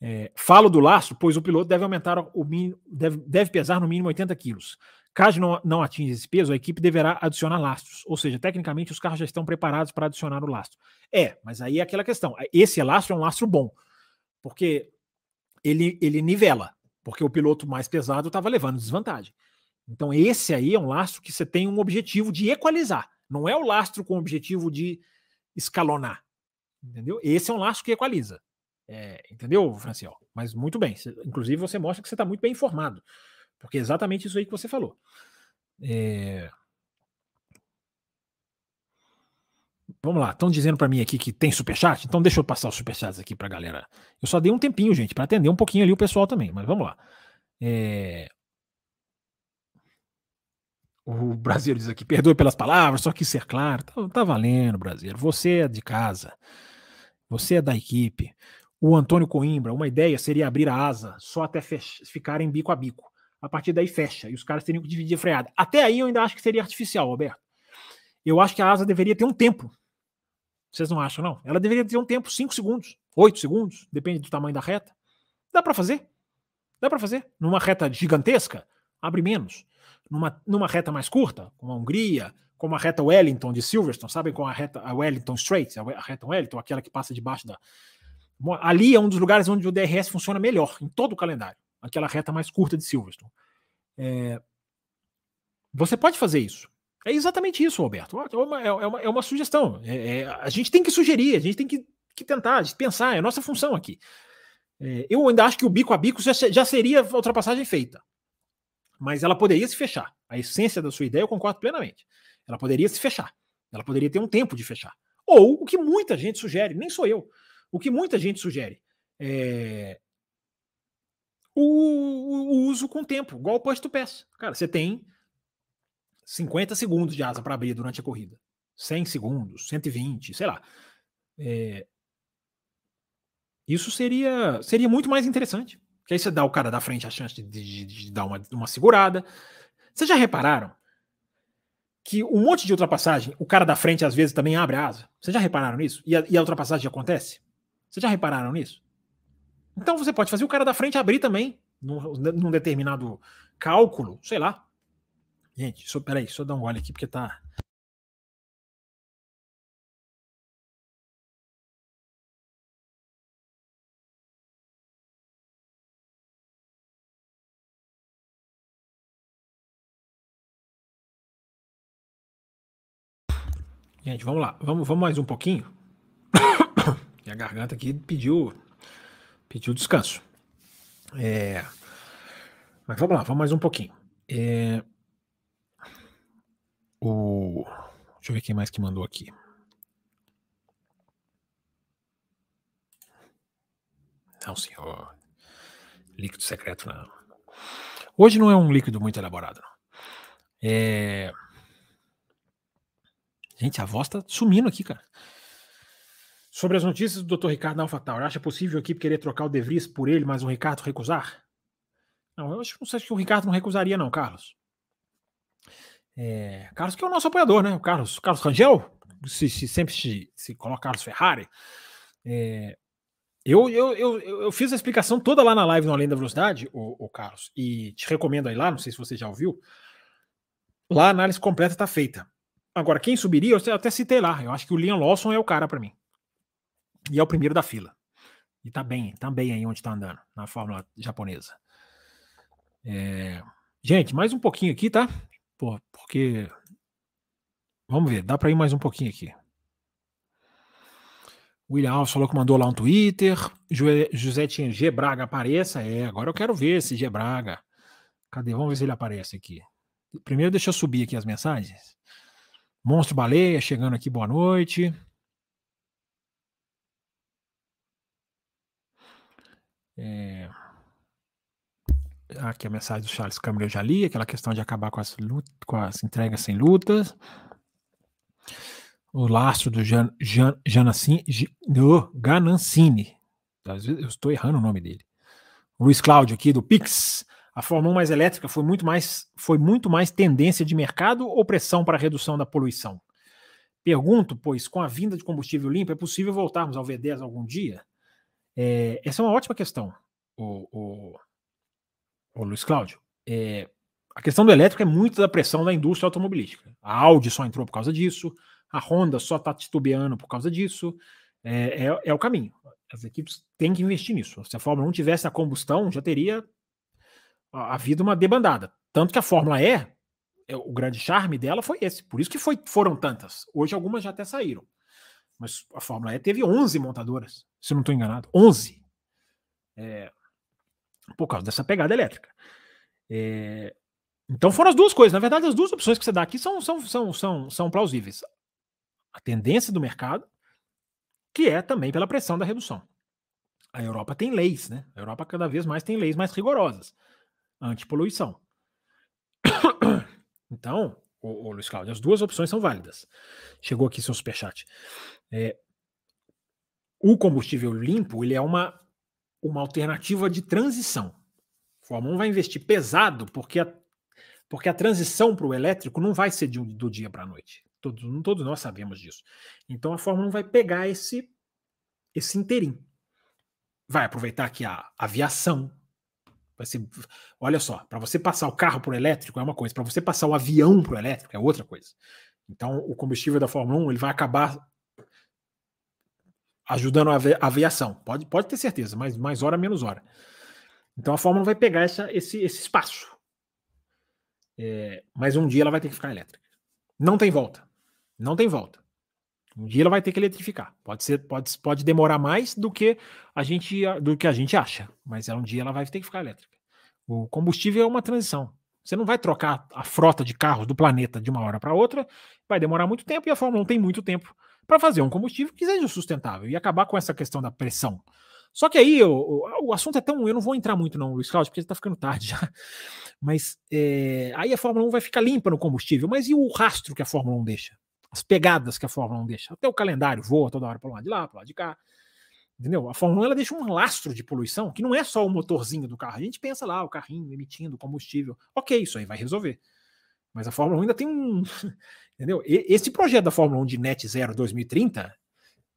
É, falo do lastro, pois o piloto deve aumentar o mínimo, deve, deve pesar no mínimo 80 quilos. Caso não, não atinja esse peso, a equipe deverá adicionar lastros. Ou seja, tecnicamente os carros já estão preparados para adicionar o lastro. É, mas aí é aquela questão. Esse lastro é um lastro bom, porque ele, ele nivela, porque o piloto mais pesado estava levando desvantagem. Então, esse aí é um lastro que você tem um objetivo de equalizar. Não é o lastro com o objetivo de escalonar. Entendeu? Esse é um lastro que equaliza. É, entendeu, Franciel? Mas muito bem. Inclusive, você mostra que você está muito bem informado. Porque é exatamente isso aí que você falou. É... Vamos lá, estão dizendo para mim aqui que tem superchat, então deixa eu passar os superchats aqui para galera. Eu só dei um tempinho, gente, para atender um pouquinho ali o pessoal também, mas vamos lá. É... O Brasil diz aqui, perdoe pelas palavras, só quis ser claro. Tá, tá valendo, Brasil. Você é de casa. Você é da equipe. O Antônio Coimbra, uma ideia seria abrir a asa só até ficarem bico a bico. A partir daí fecha e os caras teriam que dividir a freada. Até aí eu ainda acho que seria artificial, Roberto. Eu acho que a asa deveria ter um tempo. Vocês não acham, não? Ela deveria ter um tempo, 5 segundos, 8 segundos, depende do tamanho da reta. Dá para fazer. Dá para fazer. Numa reta gigantesca, abre menos numa, numa reta mais curta, como a Hungria, como a reta Wellington de Silverstone, sabem com a reta a Wellington Straits, a reta Wellington, aquela que passa debaixo da. Ali é um dos lugares onde o DRS funciona melhor, em todo o calendário, aquela reta mais curta de Silverstone. É... Você pode fazer isso. É exatamente isso, Roberto. É uma, é uma, é uma sugestão. É, é, a gente tem que sugerir, a gente tem que, que tentar, pensar, é a nossa função aqui. É, eu ainda acho que o bico a bico já, já seria a ultrapassagem feita mas ela poderia se fechar. A essência da sua ideia eu concordo plenamente. Ela poderia se fechar. Ela poderia ter um tempo de fechar. Ou o que muita gente sugere, nem sou eu, o que muita gente sugere é o, o uso com tempo, igual o push to pass. Cara, você tem 50 segundos de asa para abrir durante a corrida. 100 segundos, 120, sei lá. É... Isso seria, seria muito mais interessante. Que aí você dá o cara da frente a chance de, de, de dar uma, uma segurada. Vocês já repararam que um monte de ultrapassagem, o cara da frente às vezes também abre a asa? Vocês já repararam nisso? E a, e a ultrapassagem acontece? Vocês já repararam nisso? Então você pode fazer o cara da frente abrir também, num, num determinado cálculo, sei lá. Gente, só, peraí, eu dar um gole aqui porque tá. Gente, vamos lá. Vamos, vamos mais um pouquinho. <coughs> a garganta aqui pediu, pediu descanso. É, mas vamos lá, vamos mais um pouquinho. É, o, deixa eu ver quem mais que mandou aqui. Não, senhor. Líquido secreto, não. Hoje não é um líquido muito elaborado. É. Gente, a voz tá sumindo aqui, cara. Sobre as notícias do Dr. Ricardo AlphaTauri, acha possível a equipe querer trocar o De Vries por ele, mas o Ricardo recusar? Não, eu acho não sei que o Ricardo não recusaria, não, Carlos. É, Carlos, que é o nosso apoiador, né? O Carlos, Carlos Rangel, se, se sempre se, se, coloca Carlos Ferrari. É, eu, eu, eu, eu, fiz a explicação toda lá na live no Além da Velocidade, o, o Carlos, e te recomendo aí lá, não sei se você já ouviu. Lá a análise completa está feita. Agora, quem subiria, eu até citei lá. Eu acho que o Liam Lawson é o cara para mim. E é o primeiro da fila. E tá bem, tá bem aí onde tá andando, na Fórmula japonesa. É... Gente, mais um pouquinho aqui, tá? Porque. Vamos ver, dá para ir mais um pouquinho aqui. William Alves falou que mandou lá um Twitter. José tinha G Braga apareça. É, agora eu quero ver esse G Braga. Cadê? Vamos ver se ele aparece aqui. Primeiro deixa eu subir aqui as mensagens. Monstro Baleia chegando aqui, boa noite. É... Aqui a mensagem do Charles Câmara eu já li, aquela questão de acabar com as, lutas, com as entregas sem lutas. O lastro do Jan, Jan, Janacini, oh, Ganancini. Eu estou errando o nome dele. Luiz Cláudio aqui do Pix. A Fórmula 1 mais elétrica foi muito mais, foi muito mais tendência de mercado ou pressão para a redução da poluição? Pergunto, pois, com a vinda de combustível limpo, é possível voltarmos ao V10 algum dia? É, essa é uma ótima questão, o, o, o Luiz Cláudio. É, a questão do elétrico é muito da pressão da indústria automobilística. A Audi só entrou por causa disso, a Honda só está titubeando por causa disso. É, é, é, o caminho. As equipes têm que investir nisso. Se a Fórmula 1 tivesse a combustão, já teria havido uma debandada. Tanto que a Fórmula E, é, o grande charme dela foi esse. Por isso que foi, foram tantas. Hoje algumas já até saíram. Mas a Fórmula E teve 11 montadoras, se não estou enganado. 11. É, por causa dessa pegada elétrica. É, então foram as duas coisas. Na verdade, as duas opções que você dá aqui são, são, são, são, são plausíveis. A tendência do mercado, que é também pela pressão da redução. A Europa tem leis, né? A Europa cada vez mais tem leis mais rigorosas. Antipoluição. <coughs> Então, o, o Luiz Cláudio, as duas opções são válidas. Chegou aqui seu superchat. É, o combustível limpo ele é uma, uma alternativa de transição. A Fórmula 1 vai investir pesado porque a, porque a transição para o elétrico não vai ser de, do dia para a noite. Todos, todos nós sabemos disso. Então a Fórmula 1 vai pegar esse, esse inteirinho. Vai aproveitar que a aviação, Vai ser, olha só, para você passar o carro o elétrico é uma coisa, para você passar o avião o elétrico é outra coisa. Então, o combustível da Fórmula 1 ele vai acabar ajudando a aviação. Pode, pode ter certeza, mas mais hora, menos hora. Então, a Fórmula 1 vai pegar essa, esse, esse espaço. É, mas um dia ela vai ter que ficar elétrica. Não tem volta. Não tem volta. Um dia ela vai ter que eletrificar. Pode ser, pode, pode demorar mais do que a gente do que a gente acha, mas um dia ela vai ter que ficar elétrica. O combustível é uma transição. Você não vai trocar a frota de carros do planeta de uma hora para outra, vai demorar muito tempo e a Fórmula 1 tem muito tempo para fazer um combustível que seja sustentável e acabar com essa questão da pressão. Só que aí o, o, o assunto é tão. Eu não vou entrar muito, não, Luiz Cláudio, porque está ficando tarde já. <laughs> Mas é, aí a Fórmula 1 vai ficar limpa no combustível. Mas e o rastro que a Fórmula 1 deixa? As pegadas que a Fórmula 1 deixa? Até o calendário voa toda hora para lá de lá, para lá de cá. Entendeu? A Fórmula 1 ela deixa um lastro de poluição que não é só o motorzinho do carro. A gente pensa lá, o carrinho emitindo combustível. Ok, isso aí vai resolver. Mas a Fórmula 1 ainda tem um. <laughs> Entendeu? Esse projeto da Fórmula 1 de Net Zero 2030,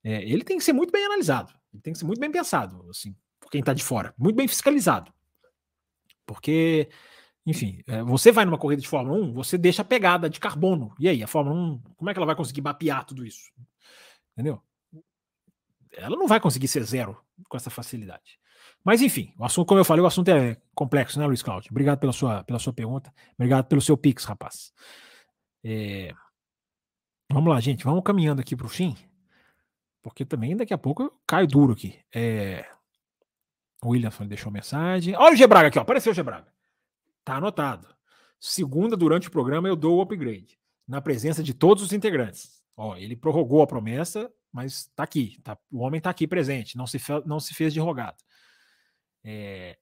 é, ele tem que ser muito bem analisado. Ele tem que ser muito bem pensado, assim, por quem está de fora. Muito bem fiscalizado. Porque, enfim, é, você vai numa corrida de Fórmula 1, você deixa a pegada de carbono. E aí, a Fórmula 1, como é que ela vai conseguir mapear tudo isso? Entendeu? ela não vai conseguir ser zero com essa facilidade. Mas enfim, o assunto, como eu falei, o assunto é complexo, né, Luiz Cláudio? Obrigado pela sua, pela sua pergunta. Obrigado pelo seu pix, rapaz. É... Vamos lá, gente. Vamos caminhando aqui para o fim. Porque também daqui a pouco eu caio duro aqui. É... O William deixou mensagem. Olha o Gebraga aqui, ó. Apareceu o Gebraga. Tá anotado. Segunda, durante o programa, eu dou o upgrade. Na presença de todos os integrantes. Ó, ele prorrogou a promessa mas está aqui, tá, o homem está aqui presente, não se, não se fez de rogado. É,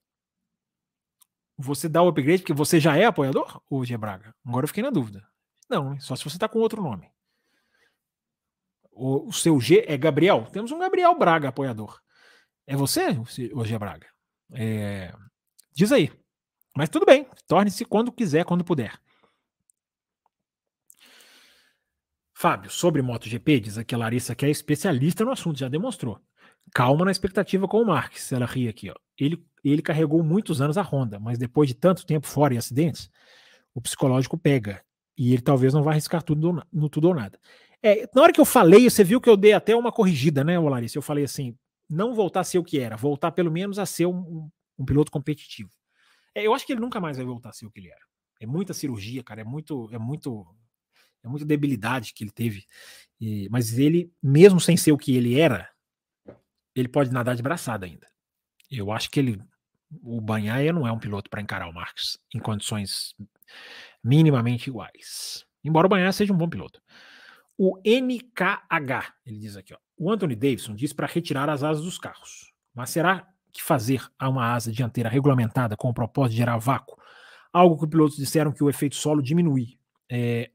você dá o upgrade porque você já é apoiador, ou G Braga? Agora eu fiquei na dúvida. Não, só se você está com outro nome. O, o, seu G é Gabriel? Temos um Gabriel Braga apoiador. É você, o G Braga? É, diz aí. Mas tudo bem, torne-se quando quiser, quando puder. Fábio, sobre MotoGP, diz aqui a Larissa que é especialista no assunto, já demonstrou. Calma na expectativa com o Marques, ela ri aqui. Ó. Ele, ele carregou muitos anos a Honda, mas depois de tanto tempo fora e acidentes, o psicológico pega. E ele talvez não vá arriscar tudo no tudo ou nada. É, na hora que eu falei, você viu que eu dei até uma corrigida, né, Larissa? Eu falei assim: não voltar a ser o que era, voltar pelo menos a ser um, um piloto competitivo. É, eu acho que ele nunca mais vai voltar a ser o que ele era. É muita cirurgia, cara, é muito, é muito é muita debilidade que ele teve. E, mas ele, mesmo sem ser o que ele era, ele pode nadar de braçada ainda. Eu acho que ele, o Banhaia não é um piloto para encarar o Marques em condições minimamente iguais. Embora o Banhaia seja um bom piloto. O NKH, ele diz aqui, ó, o Anthony Davidson diz para retirar as asas dos carros. Mas será que fazer uma asa dianteira regulamentada com o propósito de gerar vácuo, algo que os pilotos disseram que o efeito solo diminui, é,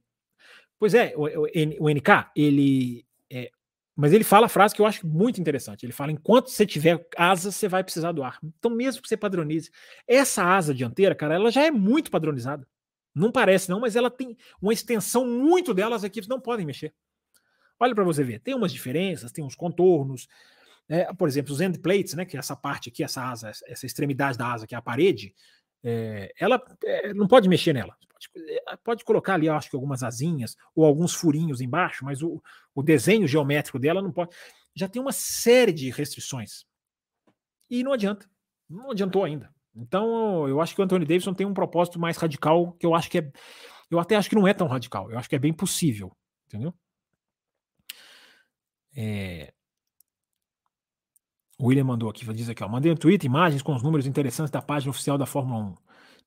Pois é, o, o, o NK, ele. É, mas ele fala a frase que eu acho muito interessante. Ele fala: enquanto você tiver asa, você vai precisar do ar. Então, mesmo que você padronize, essa asa dianteira, cara, ela já é muito padronizada. Não parece, não, mas ela tem uma extensão muito delas, as equipes não podem mexer. Olha para você ver, tem umas diferenças, tem uns contornos. É, por exemplo, os end plates, né, que é essa parte aqui, essa asa, essa extremidade da asa, que é a parede, é, ela é, não pode mexer nela. Pode, eh, pode, colocar ali, acho que algumas asinhas ou alguns furinhos embaixo, mas o, o desenho geométrico dela não pode. Já tem uma série de restrições. E não adianta. Não adiantou ainda. Então, eu acho que o Anthony Davidson tem um propósito mais radical que eu acho que é. Eu até acho que não é tão radical. Eu acho que é bem possível. Entendeu? É... O William mandou aqui, diz aqui, ó. Mandei no Twitter imagens com os números interessantes da página oficial da Fórmula 1.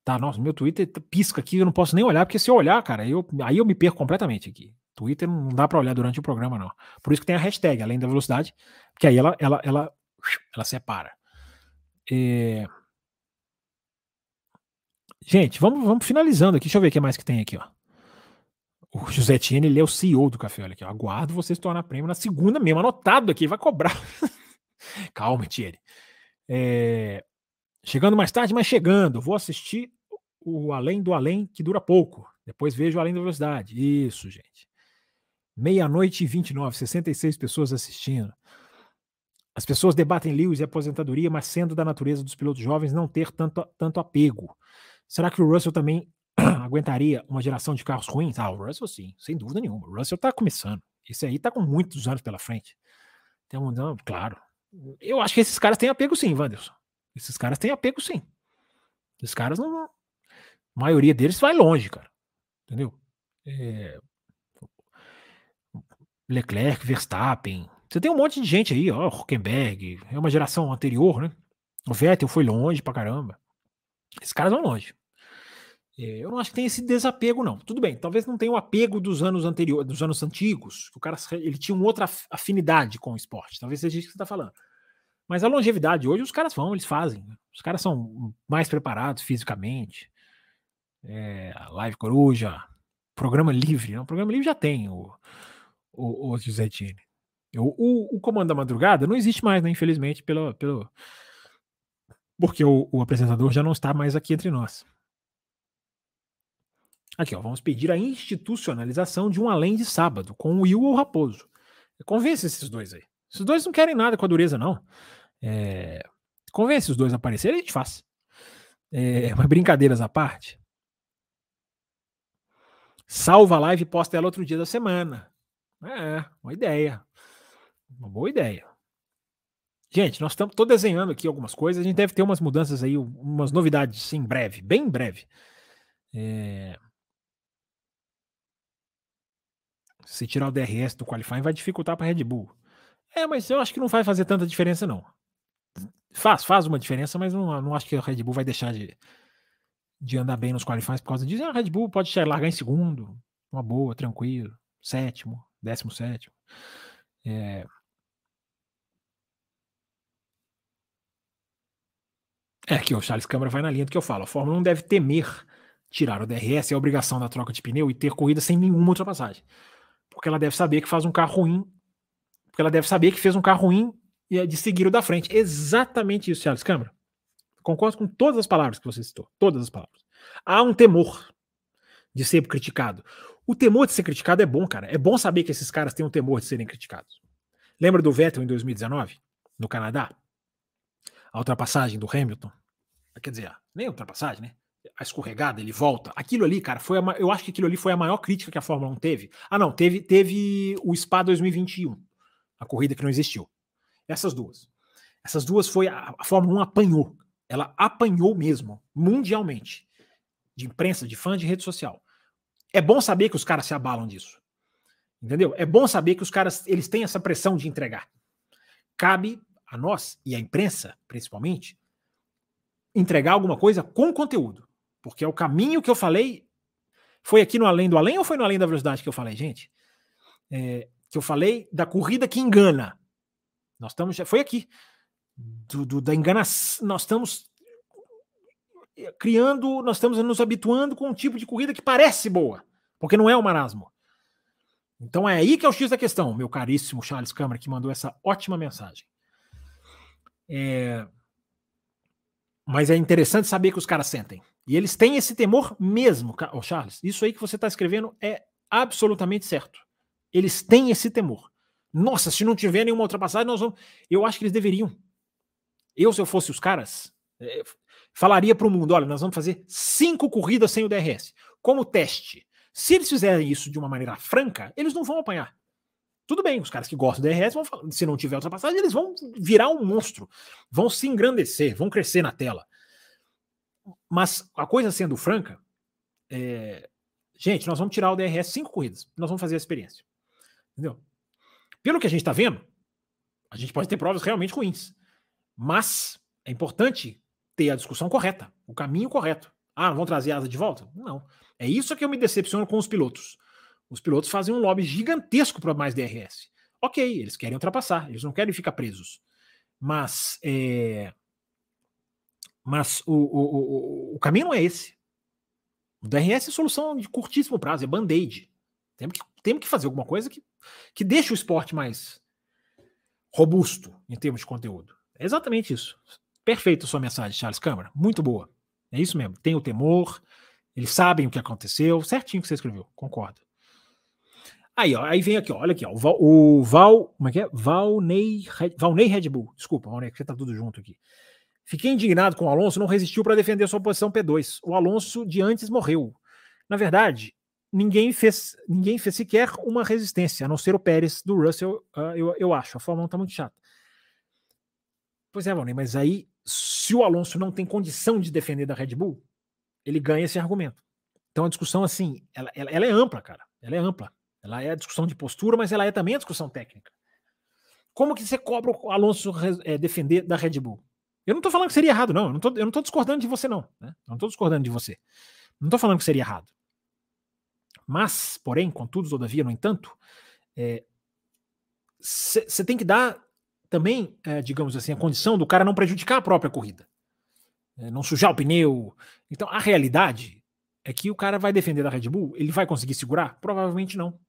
Tá, nossa, meu Twitter pisca aqui, eu não posso nem olhar, porque se eu olhar, cara, eu, aí eu me perco completamente aqui. Twitter não dá para olhar durante o programa, não. Por isso que tem a hashtag, além da velocidade, que aí ela, ela, ela, ela separa. É... Gente, vamos, vamos finalizando aqui. Deixa eu ver o que mais que tem aqui, ó. O José Tiene, ele é o CEO do café. Olha aqui, ó. aguardo você se tornar prêmio na segunda mesmo, anotado aqui, vai cobrar. <laughs> <laughs> Calma, Tiene. É... Chegando mais tarde, mas chegando. Vou assistir o Além do Além, que dura pouco. Depois vejo o Além da Velocidade. Isso, gente. Meia-noite e 29, 66 pessoas assistindo. As pessoas debatem Lewis e aposentadoria, mas sendo da natureza dos pilotos jovens não ter tanto, tanto apego. Será que o Russell também <clears throat> aguentaria uma geração de carros ruins? Ah, o Russell sim, sem dúvida nenhuma. O Russell está começando. Esse aí está com muitos anos pela frente. Tem um, não, claro. Eu acho que esses caras têm apego sim, Wanderson. Esses caras têm apego sim. Esses caras não. A maioria deles vai longe, cara. Entendeu? É... Leclerc, Verstappen, você tem um monte de gente aí, ó, Huckenberg, é uma geração anterior, né? O Vettel foi longe pra caramba. Esses caras vão longe. É, eu não acho que tem esse desapego, não. Tudo bem, talvez não tenha o apego dos anos anteriores, dos anos antigos, que o cara ele tinha uma outra afinidade com o esporte. Talvez seja isso que você está falando. Mas a longevidade hoje, os caras vão, eles fazem. Os caras são mais preparados fisicamente. É, Live Coruja, programa livre. Né? O programa livre já tem o, o, o José Tini. O, o, o, Comando da Madrugada não existe mais, né? Infelizmente, pelo, pelo... porque o, o, apresentador já não está mais aqui entre nós. Aqui, ó, vamos pedir a institucionalização de um além de sábado, com o Will ou Raposo. Convence esses dois aí. Esses dois não querem nada com a dureza, não. É... Convence os dois a aparecerem, a gente faz. É... Mas brincadeiras à parte. Salva a live e posta ela outro dia da semana. É, uma ideia. Uma boa ideia. Gente, nós estamos desenhando aqui algumas coisas. A gente deve ter umas mudanças aí, umas novidades em breve, bem breve. É... Se tirar o DRS do qualifying vai dificultar para a Red Bull. É, mas eu acho que não vai fazer tanta diferença não. Faz, faz uma diferença, mas não, não acho que a Red Bull vai deixar de, de andar bem nos qualifies por causa disso. A Red Bull pode largar em segundo, uma boa, tranquilo, sétimo, décimo sétimo. É, É que o Charles Câmara vai na linha do que eu falo. A Fórmula 1 deve temer tirar o DRS, é a obrigação da troca de pneu e ter corrida sem nenhuma ultrapassagem. Porque ela deve saber que faz um carro ruim. Porque ela deve saber que fez um carro ruim e é de seguir o da frente. Exatamente isso, Charles Câmara. Concordo com todas as palavras que você citou. Todas as palavras. Há um temor de ser criticado. O temor de ser criticado é bom, cara. É bom saber que esses caras têm um temor de serem criticados. Lembra do Vettel em 2019, no Canadá? A ultrapassagem do Hamilton quer dizer, nem ultrapassagem, né? A escorregada, ele volta. Aquilo ali, cara, foi a, eu acho que aquilo ali foi a maior crítica que a Fórmula 1 teve. Ah, não, teve, teve o SPA 2021, a corrida que não existiu. Essas duas. Essas duas foi a, a Fórmula 1 apanhou. Ela apanhou mesmo, mundialmente. De imprensa, de fã, de rede social. É bom saber que os caras se abalam disso. Entendeu? É bom saber que os caras eles têm essa pressão de entregar. Cabe a nós e a imprensa, principalmente, entregar alguma coisa com conteúdo. Porque é o caminho que eu falei. Foi aqui no Além do Além ou foi no Além da Velocidade que eu falei, gente? É, que eu falei da corrida que engana. Nós estamos. Foi aqui. Do, do, da enganação. Nós estamos criando, nós estamos nos habituando com um tipo de corrida que parece boa, porque não é o marasmo. Então é aí que é o X da questão, meu caríssimo Charles Câmara, que mandou essa ótima mensagem. É, mas é interessante saber que os caras sentem. E eles têm esse temor mesmo, oh, Charles. Isso aí que você está escrevendo é absolutamente certo. Eles têm esse temor. Nossa, se não tiver nenhuma ultrapassagem, nós vamos. Eu acho que eles deveriam. Eu, se eu fosse os caras, é, falaria para o mundo: olha, nós vamos fazer cinco corridas sem o DRS, como teste. Se eles fizerem isso de uma maneira franca, eles não vão apanhar. Tudo bem, os caras que gostam do DRS vão se não tiver ultrapassagem, eles vão virar um monstro, vão se engrandecer, vão crescer na tela. Mas a coisa sendo franca, é, gente, nós vamos tirar o DRS cinco corridas. Nós vamos fazer a experiência. Entendeu? Pelo que a gente está vendo, a gente pode ter provas realmente ruins. Mas é importante ter a discussão correta, o caminho correto. Ah, vão trazer asa de volta? Não. É isso que eu me decepciono com os pilotos. Os pilotos fazem um lobby gigantesco para mais DRS. Ok, eles querem ultrapassar, eles não querem ficar presos. Mas, é... mas o, o, o, o caminho não é esse. O DRS é solução de curtíssimo prazo, é band-aid. Temos que, temos que fazer alguma coisa que, que deixe o esporte mais robusto em termos de conteúdo. É exatamente isso. Perfeito a sua mensagem, Charles Câmara. Muito boa. É isso mesmo. Tem o temor, eles sabem o que aconteceu. Certinho que você escreveu, concordo. Aí, ó, aí vem aqui, ó, olha aqui, ó, o Val, o Val como é que é? Valnei, Valnei Red Bull. Desculpa, Valnei, que tá tudo junto aqui. Fiquei indignado com o Alonso, não resistiu para defender sua posição P2. O Alonso de antes morreu. Na verdade, ninguém fez, ninguém fez sequer uma resistência, a não ser o Pérez do Russell, uh, eu, eu acho. A Fórmula 1 tá muito chata. Pois é, Valnei, mas aí, se o Alonso não tem condição de defender da Red Bull, ele ganha esse argumento. Então a discussão, assim, ela, ela, ela é ampla, cara. Ela é ampla. Ela é a discussão de postura, mas ela é também a discussão técnica. Como que você cobra o Alonso é, defender da Red Bull? Eu não estou falando que seria errado, não. Eu não estou discordando de você, não. Né? Eu não estou discordando de você. Não estou falando que seria errado. Mas, porém, contudo, todavia, no entanto, você é, tem que dar também, é, digamos assim, a condição do cara não prejudicar a própria corrida. É, não sujar o pneu. Então, a realidade é que o cara vai defender da Red Bull, ele vai conseguir segurar? Provavelmente não.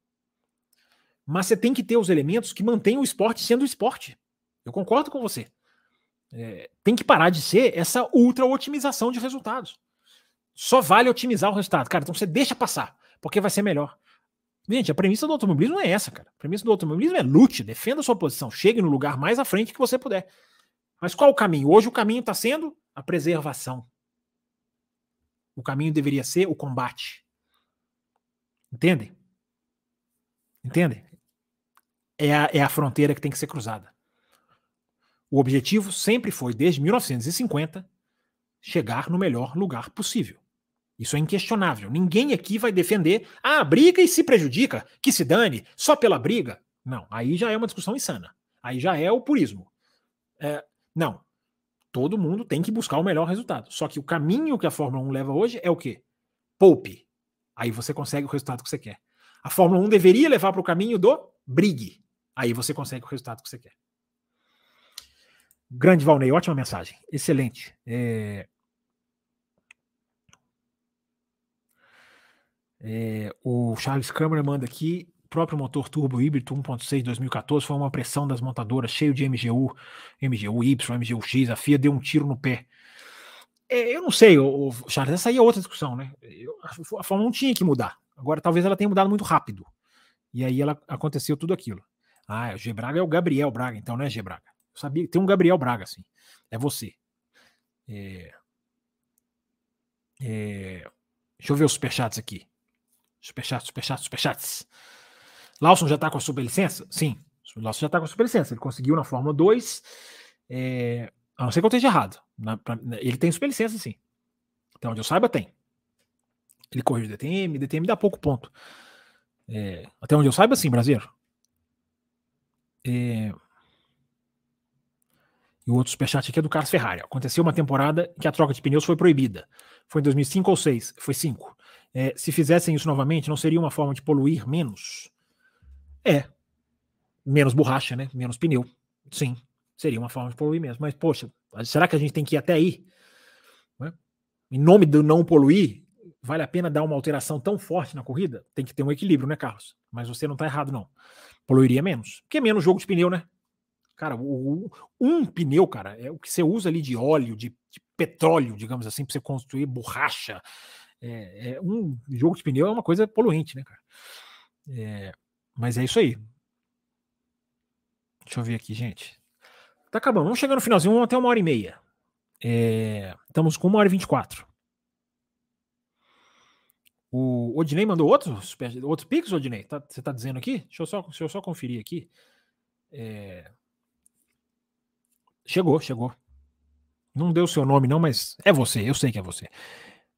Mas você tem que ter os elementos que mantenham o esporte sendo esporte. Eu concordo com você. É, tem que parar de ser essa ultra otimização de resultados. Só vale otimizar o resultado. Cara, então você deixa passar, porque vai ser melhor. Gente, a premissa do automobilismo não é essa, cara. A premissa do automobilismo é lute, defenda a sua posição, chegue no lugar mais à frente que você puder. Mas qual o caminho? Hoje o caminho está sendo a preservação. O caminho deveria ser o combate. Entendem? Entendem? é a, é a fronteira que tem que ser cruzada. O objetivo sempre foi, desde 1950, chegar no melhor lugar possível. Isso é inquestionável. Ninguém aqui vai defender, ah, briga e se prejudica, que se dane, só pela briga. Não, aí já é uma discussão insana. Aí já é o purismo. É, não. Todo mundo tem que buscar o melhor resultado. Só que o caminho que a Fórmula 1 leva hoje é o quê? Poupe. Aí você consegue o resultado que você quer. A Fórmula 1 deveria levar para o caminho do brigue. Aí você consegue o resultado que você quer. Grande Valnei, ótima mensagem. Excelente. É... É, o Charles Câmara manda aqui: próprio motor turbo híbrido 1.6 2014 foi uma pressão das montadoras, cheio de MGU, MGU Y, MGU X. A FIA deu um tiro no pé. É, eu não sei, o, Charles, essa aí é outra discussão, né? Eu, a Fórmula 1 tinha que mudar. Agora, talvez ela tenha mudado muito rápido. E aí ela aconteceu tudo aquilo. Ah, o G Braga é o Gabriel Braga, então, não é G Braga. Sabia tem um Gabriel Braga, assim. É você. É... É... Deixa eu ver os superchats aqui. Superchats, superchats, superchats. Lawson já tá com a superlicença? Sim. O Lawson já tá com a superlicença. Ele conseguiu na Fórmula 2. É... A não ser que eu esteja errado. Na, pra... ele tem superlicença, sim. Até onde eu saiba, tem. Ele corrige o DTM, DTM dá pouco ponto. É... Até onde eu saiba, sim, brasileiro. É... E o outro superchat aqui é do Carlos Ferrari. Aconteceu uma temporada que a troca de pneus foi proibida. Foi em 2005 ou 2006? Foi 5. É, se fizessem isso novamente, não seria uma forma de poluir menos? É. Menos borracha, né? Menos pneu. Sim. Seria uma forma de poluir mesmo. Mas, poxa, será que a gente tem que ir até aí? Né? Em nome do não poluir, vale a pena dar uma alteração tão forte na corrida? Tem que ter um equilíbrio, né, Carlos? Mas você não está errado, não poluiria menos. Porque é menos jogo de pneu, né? Cara, o, um pneu, cara, é o que você usa ali de óleo, de, de petróleo, digamos assim, para você construir borracha. É, é, um jogo de pneu é uma coisa poluente, né, cara? É, mas é isso aí. Deixa eu ver aqui, gente. Tá acabando. Vamos chegar no finalzinho, vamos até uma hora e meia. É, estamos com uma hora e vinte e quatro. O Odinei mandou outro, outro Pix, Odinei? Tá, você tá dizendo aqui? Deixa eu só, deixa eu só conferir aqui. É... Chegou, chegou. Não deu seu nome, não, mas é você, eu sei que é você.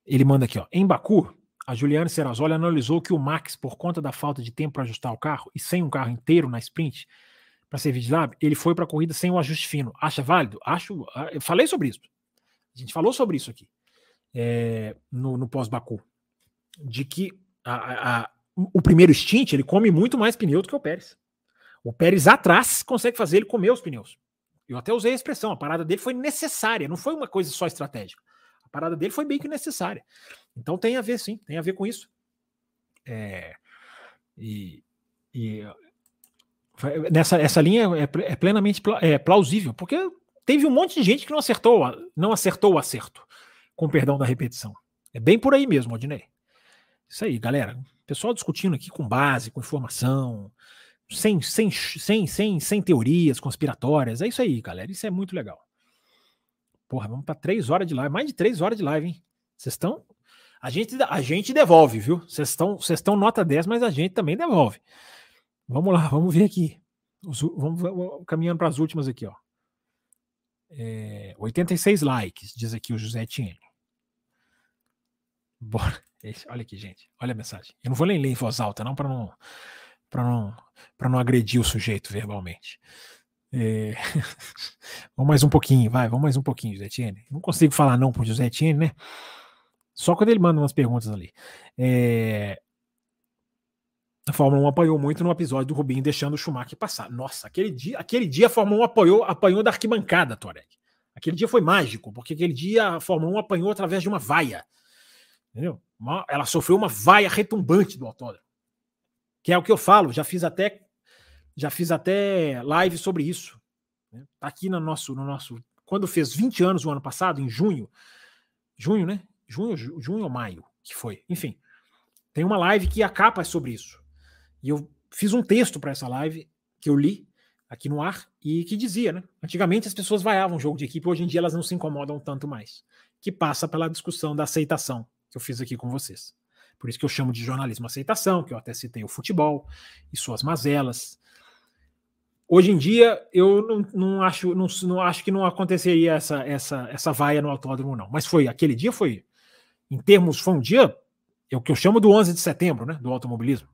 Ele manda aqui, ó. Em Baku, a Juliana Serrazoli analisou que o Max, por conta da falta de tempo para ajustar o carro e sem um carro inteiro na sprint para servir de ele foi para a corrida sem o ajuste fino. Acha válido? Acho. Ah, eu falei sobre isso. A gente falou sobre isso aqui é, no, no pós-Baku. De que a, a, o primeiro stint ele come muito mais pneu do que o Pérez. O Pérez atrás consegue fazer ele comer os pneus. Eu até usei a expressão, a parada dele foi necessária, não foi uma coisa só estratégica. A parada dele foi bem que necessária. Então tem a ver, sim, tem a ver com isso. É, e, e nessa essa linha é, é plenamente é, plausível, porque teve um monte de gente que não acertou, não acertou o acerto, com perdão da repetição. É bem por aí mesmo, Odinei. Isso aí, galera. Pessoal discutindo aqui com base, com informação, sem, sem, sem, sem, sem teorias conspiratórias. É isso aí, galera. Isso é muito legal. Porra, vamos para três horas de live. Mais de três horas de live, hein? Vocês estão. A gente, a gente devolve, viu? Vocês estão, estão nota 10, mas a gente também devolve. Vamos lá, vamos ver aqui. Os, vamos, vamos caminhando para as últimas aqui, ó. É, 86 likes, diz aqui o José Etienne. Bora. Olha aqui, gente. Olha a mensagem. Eu não vou nem ler em voz alta, não, para não para não, não agredir o sujeito verbalmente. É... <laughs> vamos mais um pouquinho, vai, vamos mais um pouquinho, José Etienne. Não consigo falar não pro José Etienne, né? Só quando ele manda umas perguntas ali. É... A Fórmula 1 apoiou muito no episódio do Rubinho deixando o Schumacher passar. Nossa, aquele dia, aquele dia a Fórmula 1 apoiou, apanhou da arquibancada, Torek. Aquele dia foi mágico, porque aquele dia a Fórmula 1 apanhou através de uma vaia. Entendeu? ela sofreu uma vaia retumbante do autódromo que é o que eu falo, já fiz até já fiz até live sobre isso. Né? Tá aqui no nosso no nosso quando fez 20 anos o ano passado, em junho, junho, né? Junho, junho ou maio, que foi. Enfim, tem uma live que a capa é sobre isso. E eu fiz um texto para essa live que eu li aqui no ar e que dizia, né? Antigamente as pessoas vaiavam jogo de equipe, hoje em dia elas não se incomodam tanto mais. Que passa pela discussão da aceitação que eu fiz aqui com vocês. Por isso que eu chamo de jornalismo aceitação, que eu até citei o futebol e suas mazelas. Hoje em dia, eu não, não acho, não, não, acho que não aconteceria essa, essa, essa vaia no autódromo, não. Mas foi, aquele dia foi, em termos, foi um dia, é o que eu chamo do 11 de setembro, né, do automobilismo.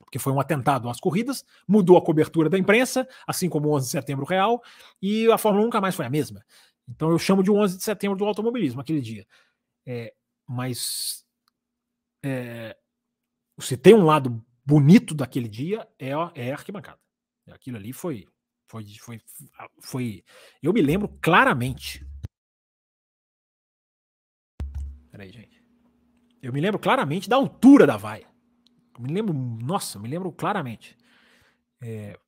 Porque foi um atentado às corridas, mudou a cobertura da imprensa, assim como o 11 de setembro real, e a Fórmula 1 nunca mais foi a mesma. Então eu chamo de 11 de setembro do automobilismo, aquele dia. É, mas é, se tem um lado bonito daquele dia, é, é arquibancada. Aquilo ali foi, foi, foi, foi. Eu me lembro claramente. Peraí, gente. Eu me lembro claramente da altura da vaia. Eu me lembro, nossa, me lembro claramente. É,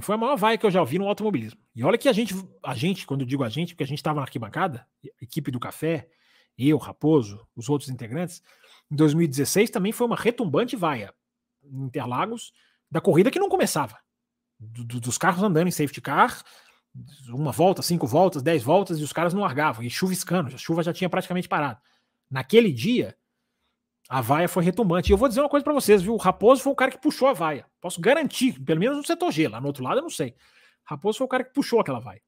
foi a maior vaia que eu já vi no automobilismo. E olha que a gente, a gente, quando eu digo a gente, porque a gente estava na arquibancada, equipe do café, eu, Raposo, os outros integrantes, em 2016 também foi uma retumbante vaia em Interlagos da corrida que não começava. Do, do, dos carros andando em safety car, uma volta, cinco voltas, dez voltas, e os caras não largavam, e chuviscando, a chuva já tinha praticamente parado. Naquele dia, a vaia foi retumbante. E eu vou dizer uma coisa para vocês, viu? O Raposo foi o cara que puxou a vaia. Posso garantir, pelo menos no setor G, lá no outro lado eu não sei. Raposo foi o cara que puxou aquela vaia.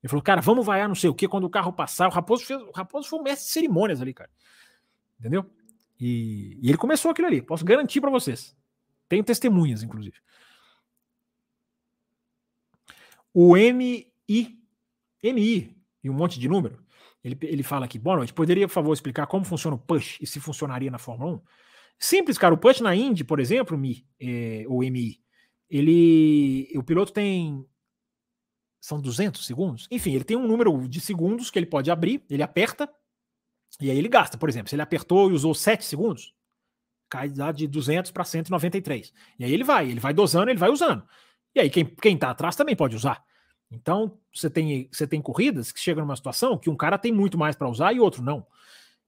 Ele falou, cara, vamos vaiar não sei o que quando o carro passar. O Raposo, fez, o Raposo foi o mestre de cerimônias ali, cara. Entendeu? E, e ele começou aquilo ali, posso garantir para vocês. Tenho testemunhas, inclusive. O MI, MI e um monte de número, ele, ele fala aqui, boa noite, poderia, por favor, explicar como funciona o push e se funcionaria na Fórmula 1? Simples, cara, o push na Indy, por exemplo, Mi, é, ou MI, ele, o piloto tem, são 200 segundos? Enfim, ele tem um número de segundos que ele pode abrir, ele aperta, e aí ele gasta, por exemplo, se ele apertou e usou 7 segundos, cai de 200 para 193. E aí ele vai, ele vai dosando, ele vai usando. E aí quem, quem tá atrás também pode usar. Então, você tem, você tem corridas que chegam numa situação que um cara tem muito mais para usar e outro não.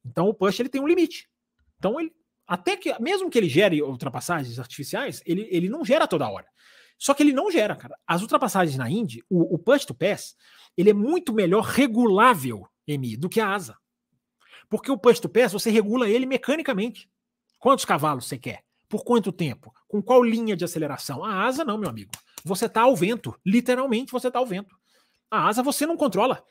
Então, o push ele tem um limite. Então, ele até que mesmo que ele gere ultrapassagens artificiais, ele, ele não gera toda hora. Só que ele não gera, cara. As ultrapassagens na Indy, o, o push to pass, ele é muito melhor regulável, do que a asa. Porque o push to pass você regula ele mecanicamente. Quantos cavalos você quer? Por quanto tempo? Com qual linha de aceleração? A asa não, meu amigo. Você está ao vento. Literalmente você está ao vento. A asa você não controla.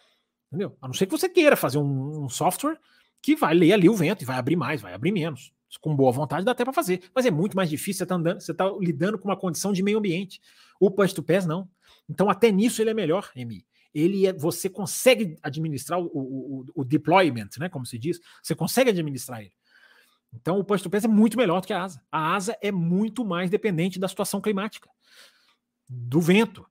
Entendeu? A não ser que você queira fazer um, um software que vai ler ali o vento e vai abrir mais, vai abrir menos. Com boa vontade dá até para fazer. Mas é muito mais difícil, você está andando, você tá lidando com uma condição de meio ambiente. O Push to Pass não. Então, até nisso ele é melhor, MI. Ele é, você consegue administrar o, o, o, deployment, né? Como se diz, você consegue administrar ele. Então, o Push to Pass é muito melhor do que a asa. A asa é muito mais dependente da situação climática, do vento.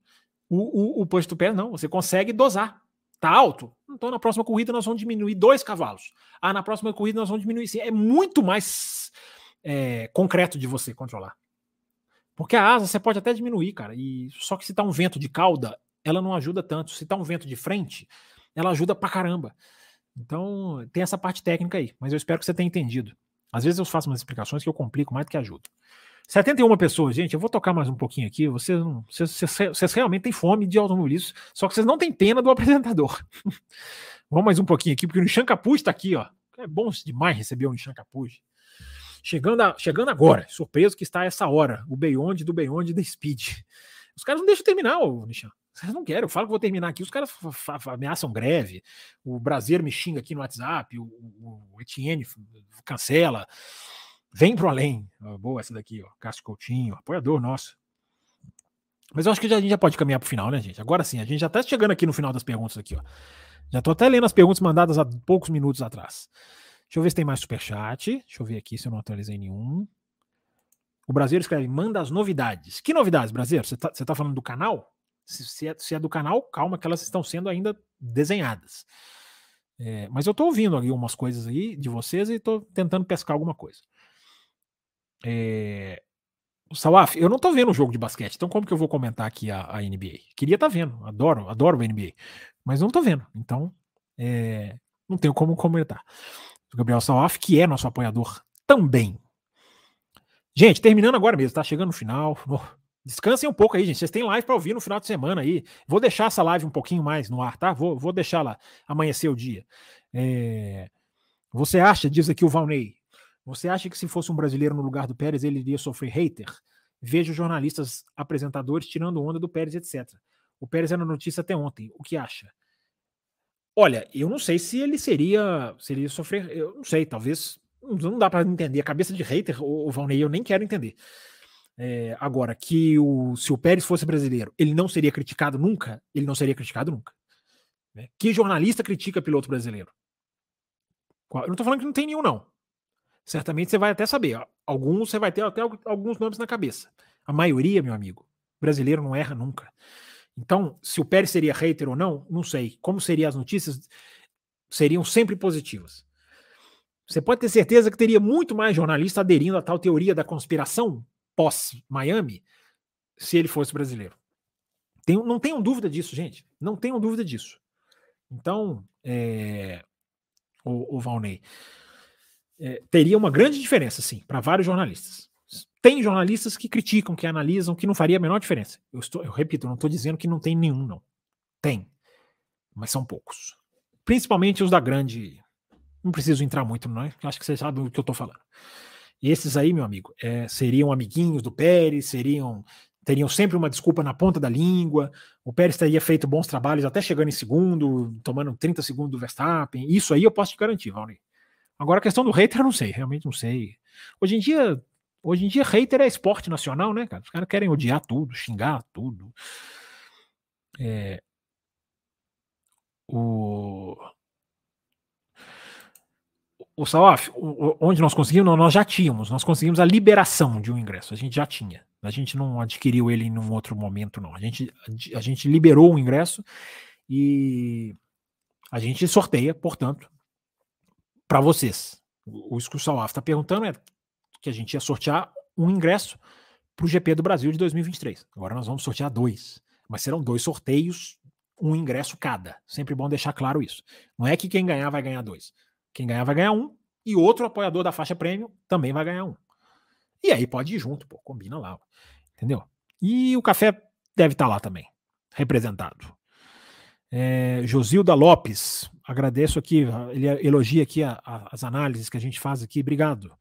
O, o, o Push to Pass não, você consegue dosar. Tá alto? Então na próxima corrida nós vamos diminuir dois cavalos. Ah, na próxima corrida nós vamos diminuir sim. É muito mais é, concreto de você controlar. Porque a asa você pode até diminuir, cara. E só que se tá um vento de cauda, ela não ajuda tanto. Se tá um vento de frente, ela ajuda pra caramba. Então tem essa parte técnica aí. Mas eu espero que você tenha entendido. Às vezes eu faço umas explicações que eu complico mais do que ajudo. 71 pessoas, gente, eu vou tocar mais um pouquinho aqui. Vocês, vocês, vocês, vocês realmente têm fome de automobilismo, só que vocês não têm pena do <laughs> apresentador. Vamos mais um pouquinho aqui, porque o Nishan Capuz está aqui, ó. É bom demais receber o Nishan Capuz. Chegando, a, chegando agora, surpreso que está essa hora, o Beyond do Beyond da Speed. Os caras não deixam terminar, o Nishan. Vocês não querem, eu falo que vou terminar aqui, os caras ameaçam greve, o Brasileiro me xinga aqui no WhatsApp, o, o, o Etienne cancela. Vem pro além. boa essa daqui, ó. Cássio Coutinho, apoiador nosso. Mas eu acho que já, a gente já pode caminhar pro final, né, gente? Agora sim, a gente já tá chegando aqui no final das perguntas aqui, ó. Já tô até lendo as perguntas mandadas há poucos minutos atrás. Deixa eu ver se tem mais superchat. Deixa eu ver aqui se eu não atualizei nenhum. O brasileiro escreve: manda as novidades. Que novidades, brasileiro? Você tá, você tá falando do canal? Se, se, é, se é do canal, calma, que elas estão sendo ainda desenhadas. É, mas eu tô ouvindo ali umas coisas aí de vocês e tô tentando pescar alguma coisa. É... O Sawaf, eu não tô vendo o jogo de basquete, então como que eu vou comentar aqui a, a NBA? Queria estar tá vendo, adoro, adoro o NBA, mas não tô vendo, então é... não tenho como comentar. O Gabriel Sawaf, que é nosso apoiador também. Gente, terminando agora mesmo, tá chegando no final. Descansem um pouco aí, gente. Vocês têm live para ouvir no final de semana aí. Vou deixar essa live um pouquinho mais no ar, tá? Vou, vou deixar lá amanhecer o dia. É... Você acha, diz aqui o Valnei, você acha que se fosse um brasileiro no lugar do Pérez, ele iria sofrer hater? Vejo jornalistas, apresentadores tirando onda do Pérez, etc. O Pérez era notícia até ontem. O que acha? Olha, eu não sei se ele seria, seria sofrer. Eu não sei, talvez. Não dá para entender. A cabeça de hater, o, o Valnei, eu nem quero entender. É, agora, que o, se o Pérez fosse brasileiro, ele não seria criticado nunca? Ele não seria criticado nunca. Né? Que jornalista critica piloto brasileiro? Eu não estou falando que não tem nenhum, não. Certamente você vai até saber. Alguns você vai ter até alguns nomes na cabeça. A maioria, meu amigo, brasileiro não erra nunca. Então, se o Pérez seria hater ou não, não sei. Como seriam as notícias? Seriam sempre positivas. Você pode ter certeza que teria muito mais jornalista aderindo a tal teoria da conspiração pós-Miami se ele fosse brasileiro. Tem, não tenham dúvida disso, gente. Não tenham dúvida disso. Então, é, o, o Valnei, é, teria uma grande diferença, sim, para vários jornalistas. Tem jornalistas que criticam, que analisam, que não faria a menor diferença. Eu, estou, eu repito, não estou dizendo que não tem nenhum, não. Tem. Mas são poucos. Principalmente os da grande. Não preciso entrar muito, não é? Acho que você sabe do que eu estou falando. E esses aí, meu amigo, é, seriam amiguinhos do Pérez, seriam teriam sempre uma desculpa na ponta da língua. O Pérez teria feito bons trabalhos até chegando em segundo, tomando 30 segundos do Verstappen. Isso aí eu posso te garantir, Valnei. Agora a questão do hater eu não sei, realmente não sei. Hoje em dia, hoje em dia hater é esporte nacional, né, cara? Os caras querem odiar tudo, xingar tudo. É, o o Salaf, onde nós conseguimos, nós já tínhamos, nós conseguimos a liberação de um ingresso, a gente já tinha. A gente não adquiriu ele em um outro momento, não. A gente, a gente liberou o ingresso e a gente sorteia, portanto, para vocês. O, o que o Salaf está perguntando é que a gente ia sortear um ingresso para o GP do Brasil de 2023. Agora nós vamos sortear dois. Mas serão dois sorteios, um ingresso cada. Sempre bom deixar claro isso. Não é que quem ganhar vai ganhar dois. Quem ganhar vai ganhar um, e outro apoiador da faixa prêmio também vai ganhar um. E aí pode ir junto, pô, combina lá. Entendeu? E o café deve estar tá lá também, representado. É, Josilda Lopes, agradeço aqui, ele elogia aqui a, a, as análises que a gente faz aqui, obrigado.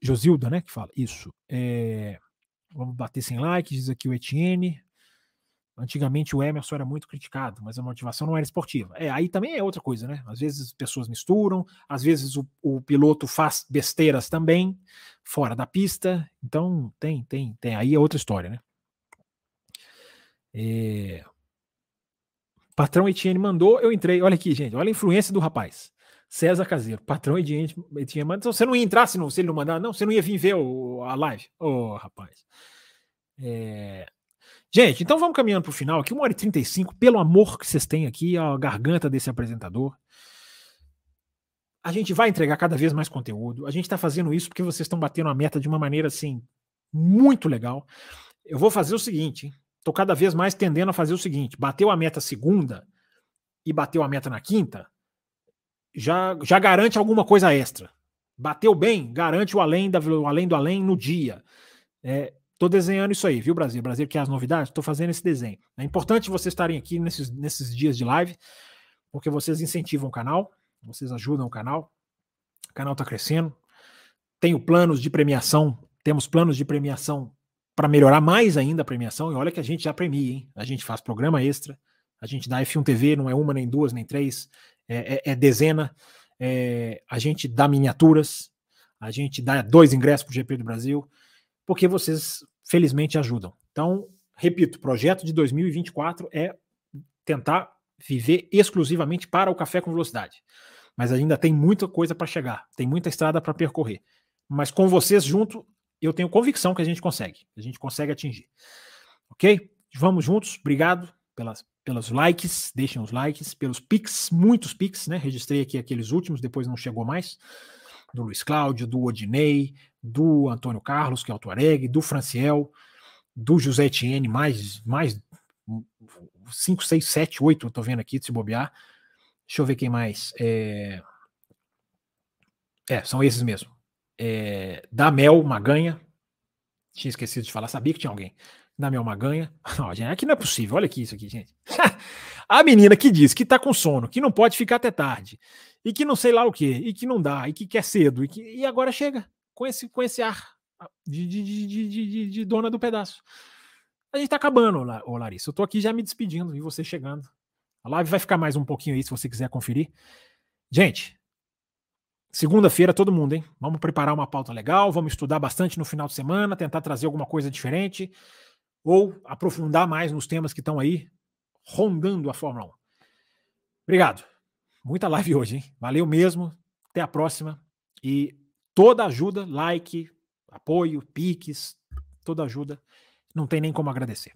Josilda, né, que fala, isso. É, vamos bater sem like, diz aqui o Etienne. Antigamente o Emerson era muito criticado, mas a motivação não era esportiva. É, aí também é outra coisa, né? Às vezes as pessoas misturam, às vezes o, o piloto faz besteiras também, fora da pista. Então tem, tem, tem. Aí é outra história, né? É... Patrão Etienne mandou, eu entrei. Olha aqui, gente, olha a influência do rapaz. César Caseiro, patrão Etienne, mandou. Então, você não ia entrar se, não, se ele não mandar, não? Você não ia vir ver o, a live? Ô, oh, rapaz. É... Gente, então vamos caminhando para o final aqui, 1 hora e 35, pelo amor que vocês têm aqui, a garganta desse apresentador. A gente vai entregar cada vez mais conteúdo. A gente está fazendo isso porque vocês estão batendo a meta de uma maneira assim, muito legal. Eu vou fazer o seguinte: estou cada vez mais tendendo a fazer o seguinte: bateu a meta segunda e bateu a meta na quinta, já, já garante alguma coisa extra. Bateu bem, garante o além, da, o além do além no dia. É, Estou desenhando isso aí, viu, Brasil? Brasil quer as novidades? Estou fazendo esse desenho. É importante vocês estarem aqui nesses, nesses dias de live, porque vocês incentivam o canal, vocês ajudam o canal. O canal está crescendo. Tenho planos de premiação, temos planos de premiação para melhorar mais ainda a premiação. E olha que a gente já premia, hein? A gente faz programa extra, a gente dá F1 TV, não é uma, nem duas, nem três, é, é, é dezena. É, a gente dá miniaturas, a gente dá dois ingressos para o GP do Brasil porque vocês felizmente ajudam. Então, repito, o projeto de 2024 é tentar viver exclusivamente para o café com velocidade. Mas ainda tem muita coisa para chegar, tem muita estrada para percorrer. Mas com vocês junto, eu tenho convicção que a gente consegue, a gente consegue atingir. Ok? Vamos juntos, obrigado pelas, pelos likes, deixem os likes, pelos pics, muitos pics, né? Registrei aqui aqueles últimos, depois não chegou mais do Luiz Cláudio, do Odinei, do Antônio Carlos, que é o Tuareg, do Franciel, do José Etienne, mais, mais 5, 6, 7, 8, eu tô vendo aqui, se bobear. Deixa eu ver quem mais. É, é são esses mesmo. É, da Mel Maganha. Tinha esquecido de falar, sabia que tinha alguém. Da Mel Maganha. <laughs> Não, gente, aqui não é possível, olha aqui isso aqui, gente. <laughs> A menina que diz que tá com sono, que não pode ficar até tarde, e que não sei lá o que, e que não dá, e que quer cedo, e, que, e agora chega com esse, com esse ar de, de, de, de, de dona do pedaço. A gente tá acabando, ô Larissa. Eu tô aqui já me despedindo e você chegando. A live vai ficar mais um pouquinho aí se você quiser conferir. Gente, segunda-feira todo mundo, hein? Vamos preparar uma pauta legal, vamos estudar bastante no final de semana, tentar trazer alguma coisa diferente ou aprofundar mais nos temas que estão aí rondando a Fórmula 1. Obrigado. Muita live hoje, hein? Valeu mesmo. Até a próxima. E toda ajuda, like, apoio, piques, toda ajuda, não tem nem como agradecer.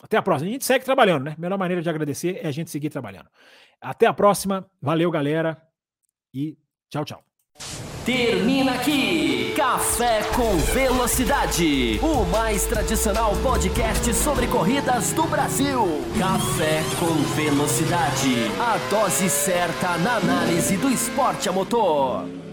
Até a próxima. A gente segue trabalhando, né? A melhor maneira de agradecer é a gente seguir trabalhando. Até a próxima. Valeu, galera. E tchau, tchau. Termina aqui Café com Velocidade, o mais tradicional podcast sobre corridas do Brasil. Café com Velocidade, a dose certa na análise do esporte a motor.